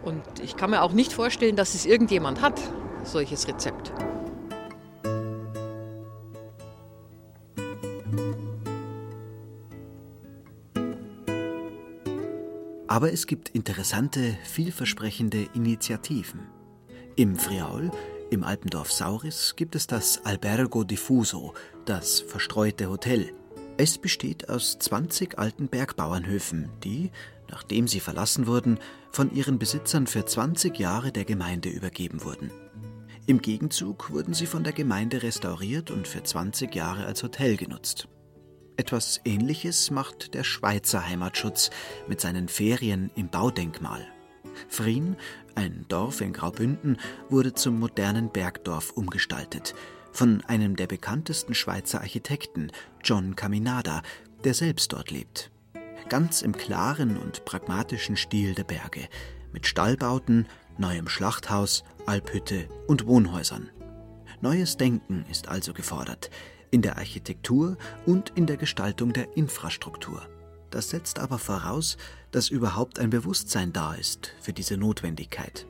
Und ich kann mir auch nicht vorstellen, dass es irgendjemand hat, solches Rezept. Aber es gibt interessante, vielversprechende Initiativen. Im Friaul, im Alpendorf Sauris, gibt es das Albergo Diffuso, das verstreute Hotel. Es besteht aus 20 alten Bergbauernhöfen, die, nachdem sie verlassen wurden, von ihren Besitzern für 20 Jahre der Gemeinde übergeben wurden. Im Gegenzug wurden sie von der Gemeinde restauriert und für 20 Jahre als Hotel genutzt. Etwas Ähnliches macht der Schweizer Heimatschutz mit seinen Ferien im Baudenkmal. Frien, ein Dorf in Graubünden, wurde zum modernen Bergdorf umgestaltet, von einem der bekanntesten Schweizer Architekten, John Caminada, der selbst dort lebt. Ganz im klaren und pragmatischen Stil der Berge, mit Stallbauten, neuem Schlachthaus, Alphütte und Wohnhäusern. Neues Denken ist also gefordert, in der Architektur und in der Gestaltung der Infrastruktur. Das setzt aber voraus, dass überhaupt ein Bewusstsein da ist für diese Notwendigkeit.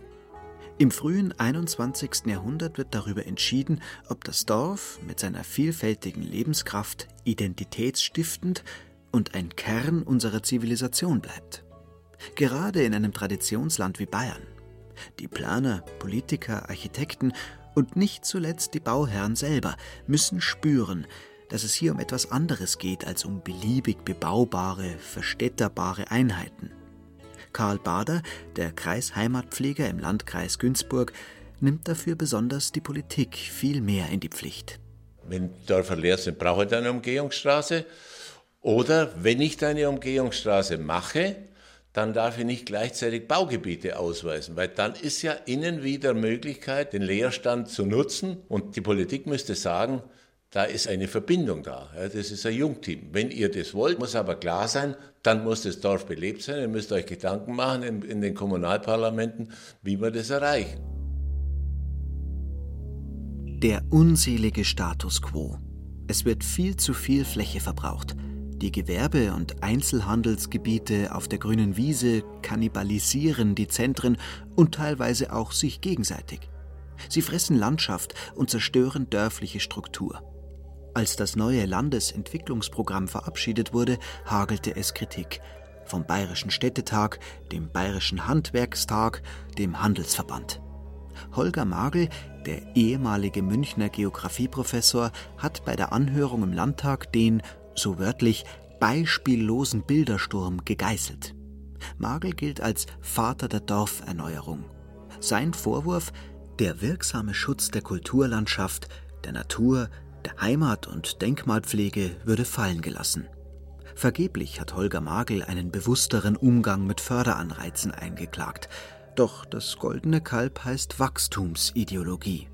Im frühen 21. Jahrhundert wird darüber entschieden, ob das Dorf mit seiner vielfältigen Lebenskraft identitätsstiftend und ein Kern unserer Zivilisation bleibt. Gerade in einem Traditionsland wie Bayern. Die Planer, Politiker, Architekten Und nicht zuletzt die Bauherren selber müssen spüren, dass es hier um etwas anderes geht als um beliebig bebaubare, verstädterbare Einheiten. Karl Bader, der Kreisheimatpfleger im Landkreis Günzburg, nimmt dafür besonders die Politik viel mehr in die Pflicht. Wenn Dörfer leer sind, brauche ich eine Umgehungsstraße. Oder wenn ich eine Umgehungsstraße mache, dann darf ich nicht gleichzeitig Baugebiete ausweisen, weil dann ist ja innen wieder Möglichkeit, den Leerstand zu nutzen. Und die Politik müsste sagen, da ist eine Verbindung da. das ist ein Jungteam. Wenn ihr das wollt, muss aber klar sein, dann muss das Dorf belebt sein. Ihr müsst euch Gedanken machen in, in den Kommunalparlamenten, wie wir das erreichen. Der unselige Status quo. Es wird viel zu viel Fläche verbraucht. Die Gewerbe- und Einzelhandelsgebiete auf der grünen Wiese kannibalisieren die Zentren und teilweise auch sich gegenseitig. Sie fressen Landschaft und zerstören dörfliche Struktur. Als das neue Landesentwicklungsprogramm verabschiedet wurde, hagelte es Kritik. Vom Bayerischen Städtetag, dem Bayerischen Handwerkstag, dem Handelsverband. Holger Magel, der ehemalige Münchner Geographieprofessor, hat bei der Anhörung im Landtag den so wörtlich, beispiellosen Bildersturm gegeißelt. Magel gilt als Vater der Dorferneuerung. Sein Vorwurf, der wirksame Schutz der Kulturlandschaft, der Natur, der Heimat- und Denkmalpflege würde fallen gelassen. Vergeblich hat Holger Magel einen bewussteren Umgang mit Förderanreizen eingeklagt. Doch das goldene Kalb heißt Wachstumsideologie.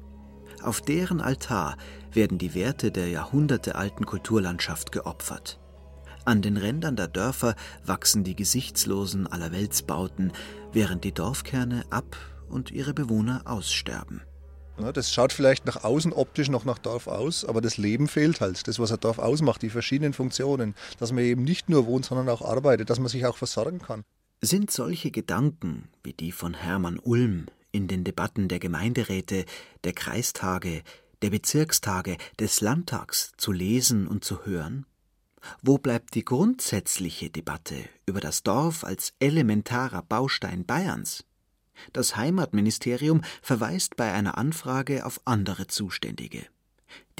Auf deren Altar werden die Werte der jahrhundertealten Kulturlandschaft geopfert. An den Rändern der Dörfer wachsen die gesichtslosen Allerweltsbauten, während die Dorfkerne ab und ihre Bewohner aussterben. Das schaut vielleicht nach außen optisch noch nach Dorf aus, aber das Leben fehlt halt. Das, was ein Dorf ausmacht, die verschiedenen Funktionen. Dass man eben nicht nur wohnt, sondern auch arbeitet, dass man sich auch versorgen kann. Sind solche Gedanken wie die von Hermann Ulm in den Debatten der Gemeinderäte, der Kreistage, der Bezirkstage, des Landtags zu lesen und zu hören? Wo bleibt die grundsätzliche Debatte über das Dorf als elementarer Baustein Bayerns? Das Heimatministerium verweist bei einer Anfrage auf andere Zuständige.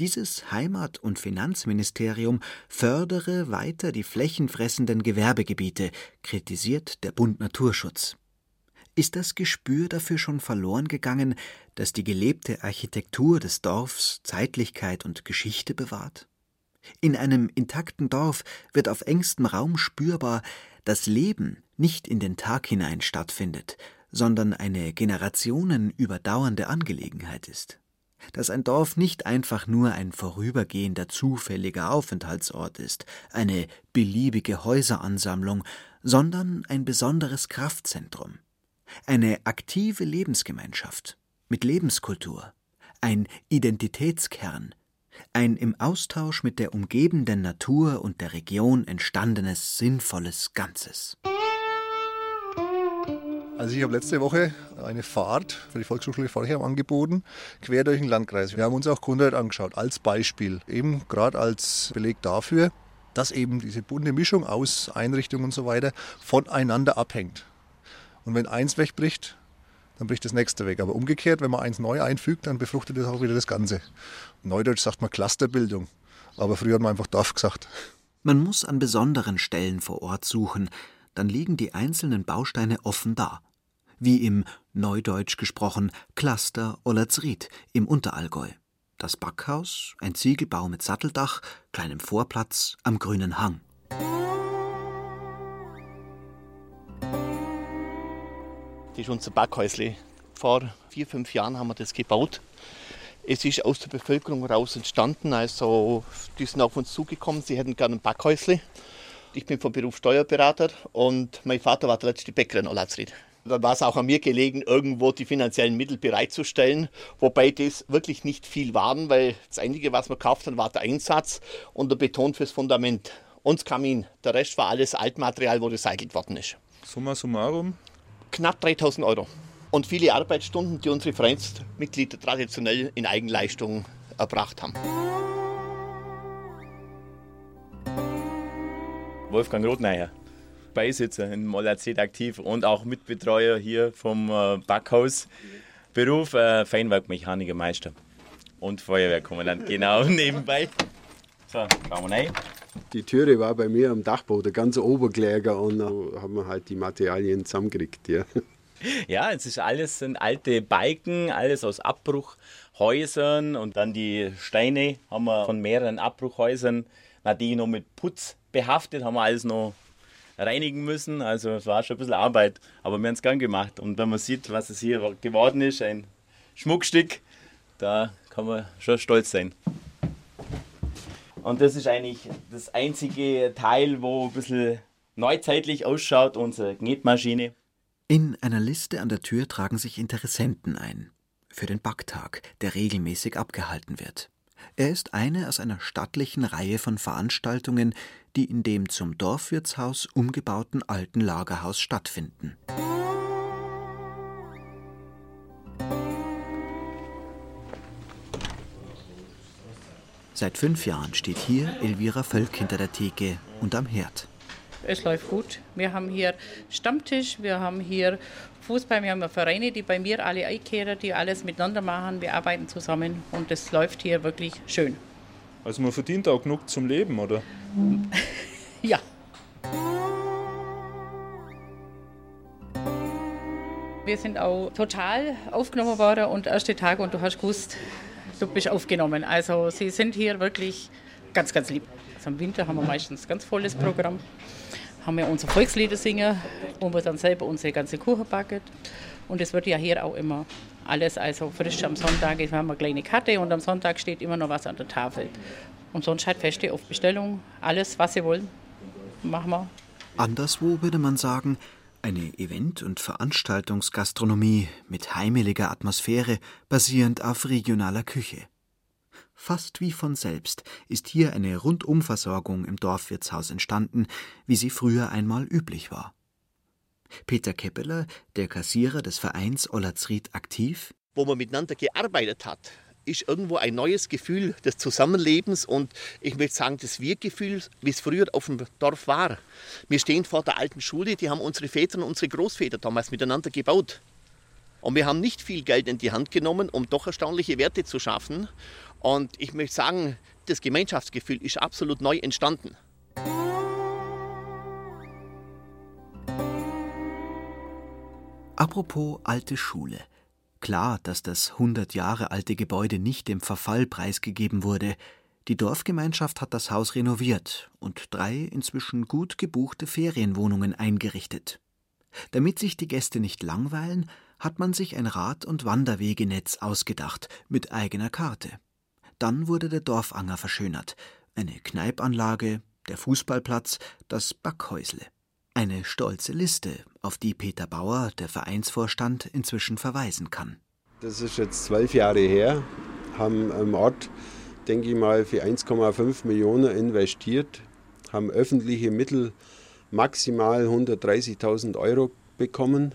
Dieses Heimat- und Finanzministerium fördere weiter die flächenfressenden Gewerbegebiete, kritisiert der Bund Naturschutz. Ist das Gespür dafür schon verloren gegangen, dass die gelebte Architektur des Dorfs Zeitlichkeit und Geschichte bewahrt? In einem intakten Dorf wird auf engstem Raum spürbar, dass Leben nicht in den Tag hinein stattfindet, sondern eine Generationen überdauernde Angelegenheit ist. Dass ein Dorf nicht einfach nur ein vorübergehender zufälliger Aufenthaltsort ist, eine beliebige Häuseransammlung, sondern ein besonderes Kraftzentrum. Eine aktive Lebensgemeinschaft mit Lebenskultur, ein Identitätskern, ein im Austausch mit der umgebenden Natur und der Region entstandenes sinnvolles Ganzes. Also ich habe letzte Woche eine Fahrt für die Volkshochschule Forchheim angeboten, quer durch den Landkreis. Wir haben uns auch Kunert angeschaut, als Beispiel, eben gerade als Beleg dafür, dass eben diese bunte Mischung aus Einrichtungen und so weiter voneinander abhängt. Und wenn eins wegbricht, dann bricht das nächste weg. Aber umgekehrt, wenn man eins neu einfügt, dann befruchtet das auch wieder das Ganze. Neudeutsch sagt man Clusterbildung. Aber früher hat man einfach Dorf gesagt. Man muss an besonderen Stellen vor Ort suchen, dann liegen die einzelnen Bausteine offen da. Wie im, neudeutsch gesprochen, Cluster Ollersried im Unterallgäu. Das Backhaus, ein Ziegelbau mit Satteldach, kleinem Vorplatz am grünen Hang. Das ist unser Backhäusle. Vor vier, fünf Jahren haben wir das gebaut. Es ist aus der Bevölkerung heraus entstanden. Also, die sind auf uns zugekommen, sie hätten gerne ein Backhäusle. Ich bin vom Beruf Steuerberater und mein Vater war der letzte Bäcker in Olatzried. Dann war es auch an mir gelegen, irgendwo die finanziellen Mittel bereitzustellen, wobei das wirklich nicht viel waren, weil das Einzige, was wir gekauft haben, war der Einsatz und der Beton fürs Fundament und das Kamin. Der Rest war alles Altmaterial, wo recycelt worden ist. Summa summarum? Knapp 3000 Euro. Und viele Arbeitsstunden, die unsere Vereinsmitglieder traditionell in Eigenleistung erbracht haben. Wolfgang Rotneier, Beisitzer in Mollerzet aktiv und auch Mitbetreuer hier vom äh, Backhaus. Beruf äh, Feinwerkmechanikermeister und Feuerwehrkommandant, genau nebenbei. So, schauen wir rein. Die Türe war bei mir am Dachboden ganz obergelegen und da haben wir halt die Materialien zusammengekriegt. Ja. Ja, es ist alles sind alte Balken, alles aus Abbruchhäusern und dann die Steine haben wir von mehreren Abbruchhäusern, die noch mit Putz behaftet, haben wir alles noch reinigen müssen. Also es war schon ein bisschen Arbeit, aber wir haben es gern gemacht. Und wenn man sieht, was es hier geworden ist, ein Schmuckstück, da kann man schon stolz sein. Und das ist eigentlich das einzige Teil, wo ein bisschen neuzeitlich ausschaut, unsere Knetmaschine. In einer Liste an der Tür tragen sich Interessenten ein. Für den Backtag, der regelmäßig abgehalten wird. Er ist eine aus einer stattlichen Reihe von Veranstaltungen, die in dem zum Dorfwirtshaus umgebauten alten Lagerhaus stattfinden. Seit fünf Jahren steht hier Elvira Völk hinter der Theke und am Herd. Es läuft gut. Wir haben hier Stammtisch, wir haben hier Fußball, wir haben Vereine, die bei mir alle einkehren, die alles miteinander machen. Wir arbeiten zusammen und es läuft hier wirklich schön. Also man verdient auch genug zum Leben, oder? ja. Wir sind auch total aufgenommen worden und erste Tag und du hast gewusst, du bist aufgenommen. Also sie sind hier wirklich ganz, ganz lieb. Also Im Winter haben wir meistens ein ganz volles Programm. Haben wir unsere Volkslieder singen, wo wir dann selber unsere ganze Kuchen backen. Und es wird ja hier auch immer alles, also frisch am Sonntag wir haben eine kleine Karte und am Sonntag steht immer noch was an der Tafel. Und sonst halt Feste auf Bestellung, alles, was sie wollen, machen wir. Anderswo würde man sagen, eine Event- und Veranstaltungsgastronomie mit heimeliger Atmosphäre basierend auf regionaler Küche. Fast wie von selbst ist hier eine Rundumversorgung im Dorfwirtshaus entstanden, wie sie früher einmal üblich war. Peter Keppeler, der Kassierer des Vereins Ollersried aktiv, wo man miteinander gearbeitet hat, ist irgendwo ein neues Gefühl des Zusammenlebens und ich möchte sagen, das Wir-Gefühl, wie es früher auf dem Dorf war. Wir stehen vor der alten Schule, die haben unsere Väter und unsere Großväter damals miteinander gebaut. Und wir haben nicht viel Geld in die Hand genommen, um doch erstaunliche Werte zu schaffen. Und ich möchte sagen, das Gemeinschaftsgefühl ist absolut neu entstanden. Apropos alte Schule. Klar, dass das 100 Jahre alte Gebäude nicht dem Verfall preisgegeben wurde. Die Dorfgemeinschaft hat das Haus renoviert und drei inzwischen gut gebuchte Ferienwohnungen eingerichtet. Damit sich die Gäste nicht langweilen, hat man sich ein Rad- und Wanderwegenetz ausgedacht mit eigener Karte. Dann wurde der Dorfanger verschönert, eine Kneipanlage, der Fußballplatz, das Backhäusle. Eine stolze Liste, auf die Peter Bauer, der Vereinsvorstand, inzwischen verweisen kann. Das ist jetzt zwölf Jahre her, haben im Ort, denke ich mal, für 1,5 Millionen investiert, haben öffentliche Mittel maximal 130.000 Euro bekommen.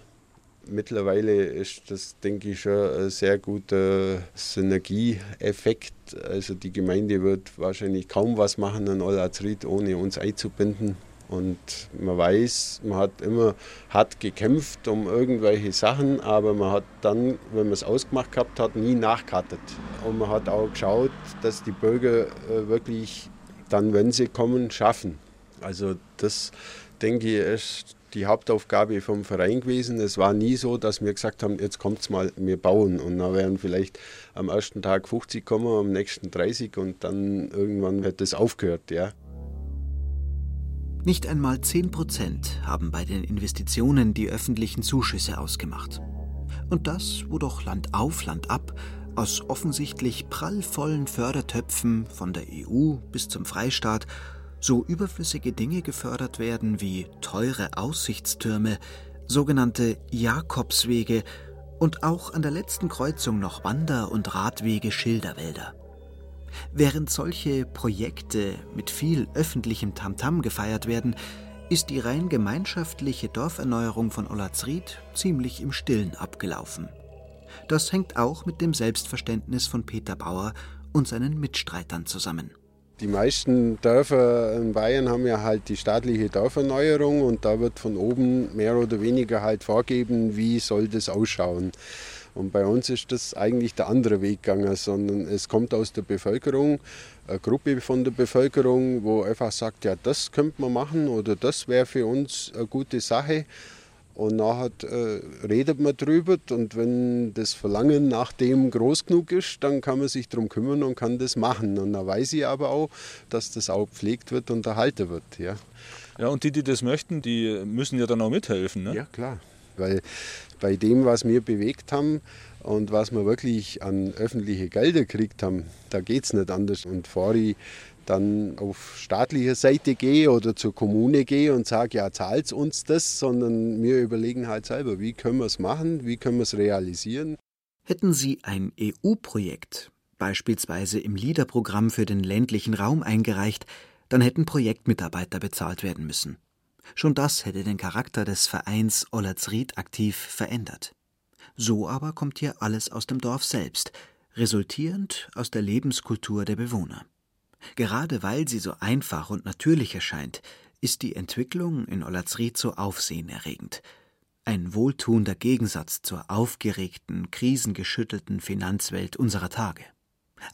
Mittlerweile ist das, denke ich, schon ein sehr guter Synergieeffekt. Also die Gemeinde wird wahrscheinlich kaum was machen an Olazried, ohne uns einzubinden. Und man weiß, man hat immer hart gekämpft um irgendwelche Sachen, aber man hat dann, wenn man es ausgemacht gehabt hat, nie nachkartet. Und man hat auch geschaut, dass die Bürger äh, wirklich dann, wenn sie kommen, schaffen. Also das, denke ich, ist die Hauptaufgabe vom Verein gewesen. Es war nie so, dass wir gesagt haben, jetzt kommt's mal, wir bauen. Und dann werden vielleicht am ersten Tag 50 kommen, am nächsten 30 und dann irgendwann wird das aufgehört. Ja. Nicht einmal 10 Prozent haben bei den Investitionen die öffentlichen Zuschüsse ausgemacht. Und das, wo doch Land auf, Land ab aus offensichtlich prallvollen Fördertöpfen von der EU bis zum Freistaat so überflüssige Dinge gefördert werden wie teure Aussichtstürme, sogenannte Jakobswege und auch an der letzten Kreuzung noch Wander- und Radwege Schilderwälder. Während solche Projekte mit viel öffentlichem Tamtam gefeiert werden, ist die rein gemeinschaftliche Dorferneuerung von Ollatzried ziemlich im Stillen abgelaufen. Das hängt auch mit dem Selbstverständnis von Peter Bauer und seinen Mitstreitern zusammen. Die meisten Dörfer in Bayern haben ja halt die staatliche Dorferneuerung und da wird von oben mehr oder weniger halt vorgeben, wie soll das ausschauen. Und bei uns ist das eigentlich der andere Weg gegangen, sondern es kommt aus der Bevölkerung, eine Gruppe von der Bevölkerung, wo einfach sagt, ja, das könnte man machen oder das wäre für uns eine gute Sache. Und nachher äh, redet man drüber und wenn das Verlangen nach dem groß genug ist, dann kann man sich darum kümmern und kann das machen. Und dann weiß ich aber auch, dass das auch gepflegt wird und erhalten wird. Ja, ja und die, die das möchten, die müssen ja dann auch mithelfen. Ne? Ja, klar. Weil bei dem, was wir bewegt haben und was wir wirklich an öffentliche Gelder gekriegt haben, da geht es nicht anders. Und vor ich dann auf staatlicher Seite gehe oder zur Kommune gehe und sage, ja, zahlt uns das, sondern wir überlegen halt selber, wie können wir es machen, wie können wir es realisieren. Hätten Sie ein EU-Projekt, beispielsweise im LIDER-Programm für den ländlichen Raum eingereicht, dann hätten Projektmitarbeiter bezahlt werden müssen. Schon das hätte den Charakter des Vereins Ollersried aktiv verändert. So aber kommt hier alles aus dem Dorf selbst, resultierend aus der Lebenskultur der Bewohner. Gerade weil sie so einfach und natürlich erscheint, ist die Entwicklung in Ollersried so aufsehenerregend. Ein wohltuender Gegensatz zur aufgeregten, krisengeschüttelten Finanzwelt unserer Tage.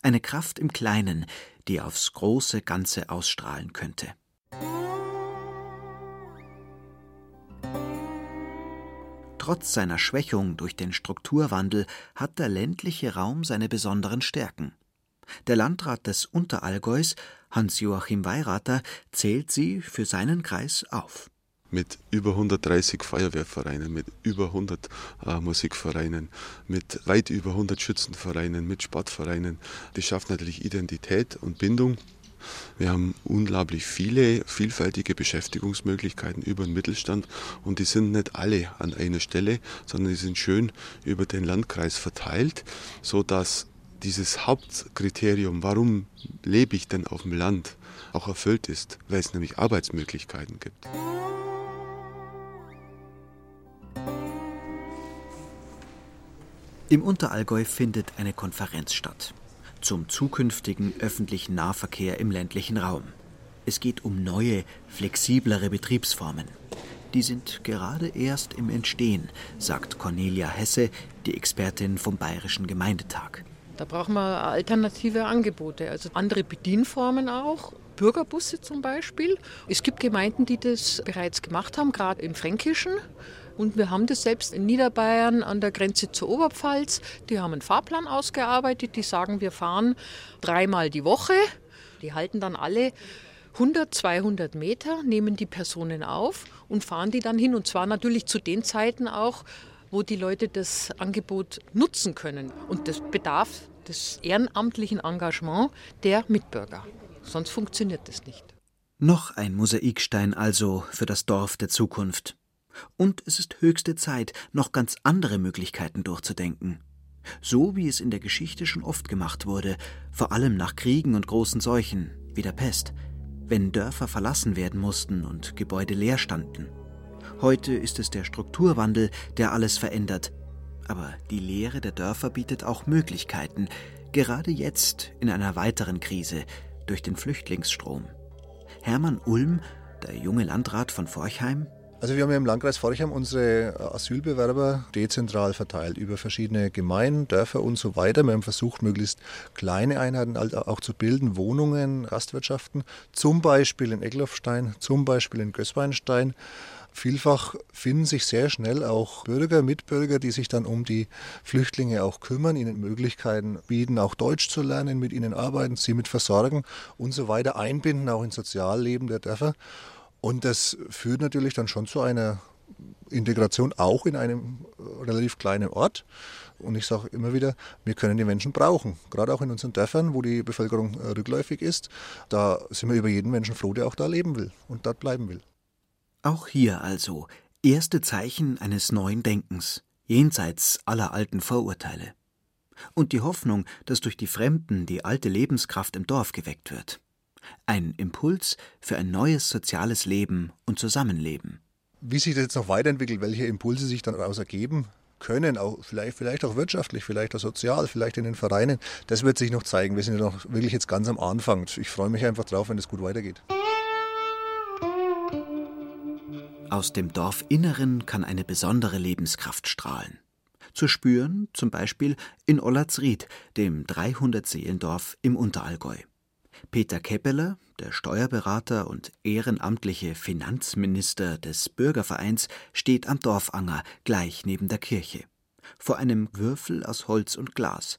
Eine Kraft im Kleinen, die aufs große Ganze ausstrahlen könnte. Trotz seiner Schwächung durch den Strukturwandel hat der ländliche Raum seine besonderen Stärken. Der Landrat des Unterallgäus, Hans-Joachim Weirater, zählt sie für seinen Kreis auf. Mit über 130 Feuerwehrvereinen, mit über 100 äh, Musikvereinen, mit weit über 100 Schützenvereinen, mit Sportvereinen. Das schafft natürlich Identität und Bindung. Wir haben unglaublich viele vielfältige Beschäftigungsmöglichkeiten über den Mittelstand und die sind nicht alle an einer Stelle, sondern die sind schön über den Landkreis verteilt, sodass dieses Hauptkriterium, warum lebe ich denn auf dem Land, auch erfüllt ist, weil es nämlich Arbeitsmöglichkeiten gibt. Im Unterallgäu findet eine Konferenz statt zum zukünftigen öffentlichen Nahverkehr im ländlichen Raum. Es geht um neue, flexiblere Betriebsformen. Die sind gerade erst im Entstehen, sagt Cornelia Hesse, die Expertin vom Bayerischen Gemeindetag. Da brauchen wir alternative Angebote, also andere Bedienformen auch. Bürgerbusse zum Beispiel. Es gibt Gemeinden, die das bereits gemacht haben, gerade im Fränkischen. Und wir haben das selbst in Niederbayern an der Grenze zur Oberpfalz. Die haben einen Fahrplan ausgearbeitet. Die sagen, wir fahren dreimal die Woche. Die halten dann alle 100, 200 Meter, nehmen die Personen auf und fahren die dann hin. Und zwar natürlich zu den Zeiten auch, wo die Leute das Angebot nutzen können. Und das bedarf des ehrenamtlichen Engagements der Mitbürger. Sonst funktioniert das nicht. Noch ein Mosaikstein also für das Dorf der Zukunft. Und es ist höchste Zeit, noch ganz andere Möglichkeiten durchzudenken. So wie es in der Geschichte schon oft gemacht wurde, vor allem nach Kriegen und großen Seuchen, wie der Pest, wenn Dörfer verlassen werden mussten und Gebäude leer standen. Heute ist es der Strukturwandel, der alles verändert. Aber die Leere der Dörfer bietet auch Möglichkeiten, gerade jetzt in einer weiteren Krise durch den Flüchtlingsstrom. Hermann Ulm, der junge Landrat von Forchheim, also wir haben ja im Landkreis Forchheim unsere Asylbewerber dezentral verteilt über verschiedene Gemeinden, Dörfer und so weiter. Wir haben versucht, möglichst kleine Einheiten auch zu bilden, Wohnungen, Gastwirtschaften, zum Beispiel in Egloffstein, zum Beispiel in Gößweinstein. Vielfach finden sich sehr schnell auch Bürger, Mitbürger, die sich dann um die Flüchtlinge auch kümmern, ihnen Möglichkeiten bieten, auch Deutsch zu lernen, mit ihnen arbeiten, sie mit versorgen und so weiter, einbinden auch ins Sozialleben der Dörfer. Und das führt natürlich dann schon zu einer Integration auch in einem relativ kleinen Ort. Und ich sage immer wieder, wir können die Menschen brauchen. Gerade auch in unseren Dörfern, wo die Bevölkerung äh, rückläufig ist. Da sind wir über jeden Menschen froh, der auch da leben will und dort bleiben will. Auch hier also erste Zeichen eines neuen Denkens, jenseits aller alten Vorurteile. Und die Hoffnung, dass durch die Fremden die alte Lebenskraft im Dorf geweckt wird. Ein Impuls für ein neues soziales Leben und Zusammenleben. Wie sich das jetzt noch weiterentwickelt, welche Impulse sich dann daraus ergeben, können, auch vielleicht, vielleicht auch wirtschaftlich, vielleicht auch sozial, vielleicht in den Vereinen, das wird sich noch zeigen. Wir sind ja noch wirklich jetzt ganz am Anfang. Ich freue mich einfach drauf, wenn es gut weitergeht. Aus dem Dorfinneren kann eine besondere Lebenskraft strahlen. Zu spüren zum Beispiel in Ollersried, dem 300-Seelendorf im Unterallgäu. Peter Keppeler, der Steuerberater und ehrenamtliche Finanzminister des Bürgervereins, steht am Dorfanger gleich neben der Kirche. Vor einem Würfel aus Holz und Glas.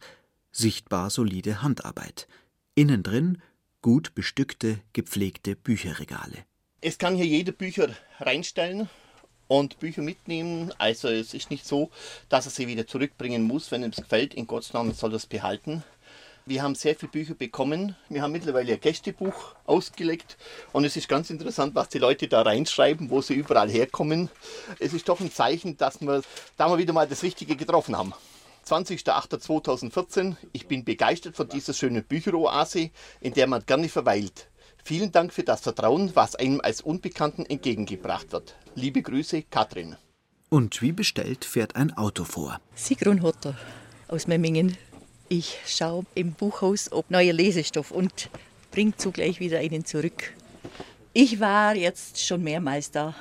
Sichtbar solide Handarbeit. Innen drin gut bestückte, gepflegte Bücherregale. Es kann hier jeder Bücher reinstellen und Bücher mitnehmen. Also es ist nicht so, dass er sie wieder zurückbringen muss, wenn ihm es gefällt. In Gottes Namen soll er es behalten. Wir haben sehr viele Bücher bekommen. Wir haben mittlerweile ein Gästebuch ausgelegt und es ist ganz interessant, was die Leute da reinschreiben, wo sie überall herkommen. Es ist doch ein Zeichen, dass wir da mal wieder mal das Richtige getroffen haben. 20.08.2014. Ich bin begeistert von dieser schönen Bücheroase, in der man gerne verweilt. Vielen Dank für das Vertrauen, was einem als Unbekannten entgegengebracht wird. Liebe Grüße, Katrin. Und wie bestellt fährt ein Auto vor. Sigrun Hotter aus Memmingen. Ich schaue im Buchhaus, ob neuer Lesestoff und bringe zugleich wieder einen zurück. Ich war jetzt schon mehrmals da.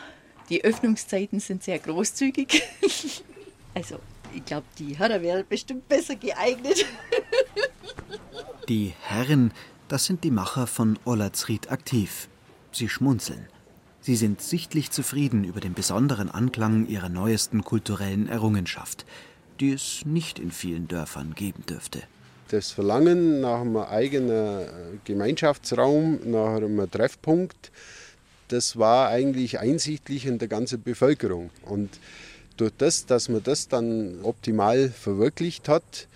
Die Öffnungszeiten sind sehr großzügig. Also, ich glaube, die Herren wäre bestimmt besser geeignet. Die Herren, das sind die Macher von Ollersried aktiv. Sie schmunzeln. Sie sind sichtlich zufrieden über den besonderen Anklang ihrer neuesten kulturellen Errungenschaft, die es nicht in vielen Dörfern geben dürfte. Das Verlangen nach einem eigenen Gemeinschaftsraum, nach einem Treffpunkt, das war eigentlich einsichtlich in der ganzen Bevölkerung. Und durch das, dass man das dann optimal verwirklicht hat,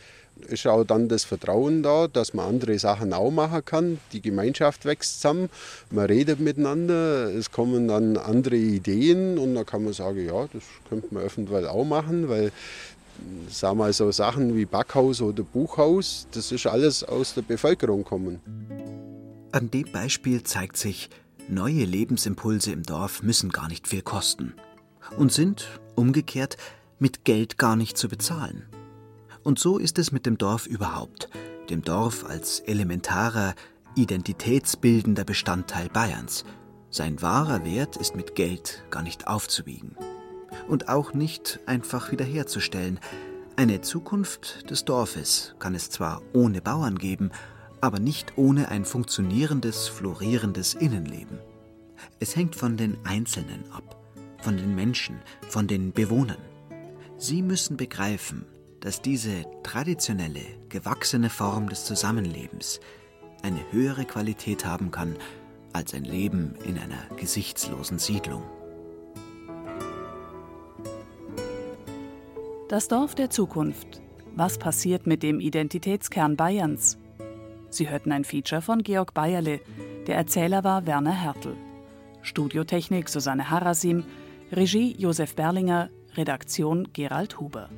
ist auch dann das Vertrauen da, dass man andere Sachen auch machen kann. Die Gemeinschaft wächst zusammen, man redet miteinander, es kommen dann andere Ideen und dann kann man sagen, ja, das könnte man eventuell auch machen, weil sagen wir so Sachen wie Backhaus oder Buchhaus, das ist alles aus der Bevölkerung kommen. An dem Beispiel zeigt sich, neue Lebensimpulse im Dorf müssen gar nicht viel kosten und sind, umgekehrt, mit Geld gar nicht zu bezahlen. Und so ist es mit dem Dorf überhaupt, dem Dorf als elementarer, identitätsbildender Bestandteil Bayerns. Sein wahrer Wert ist mit Geld gar nicht aufzuwiegen und auch nicht einfach wiederherzustellen. Eine Zukunft des Dorfes kann es zwar ohne Bauern geben, aber nicht ohne ein funktionierendes, florierendes Innenleben. Es hängt von den Einzelnen ab, von den Menschen, von den Bewohnern. Sie müssen begreifen, dass diese traditionelle, gewachsene Form des Zusammenlebens eine höhere Qualität haben kann als ein Leben in einer gesichtslosen Siedlung. Das Dorf der Zukunft. Was passiert mit dem Identitätskern Bayerns? Sie hörten ein Feature von Georg Bayerle. Der Erzähler war Werner Hertel. Studiotechnik Susanne Harasim, Regie Josef Berlinger, Redaktion Gerald Huber.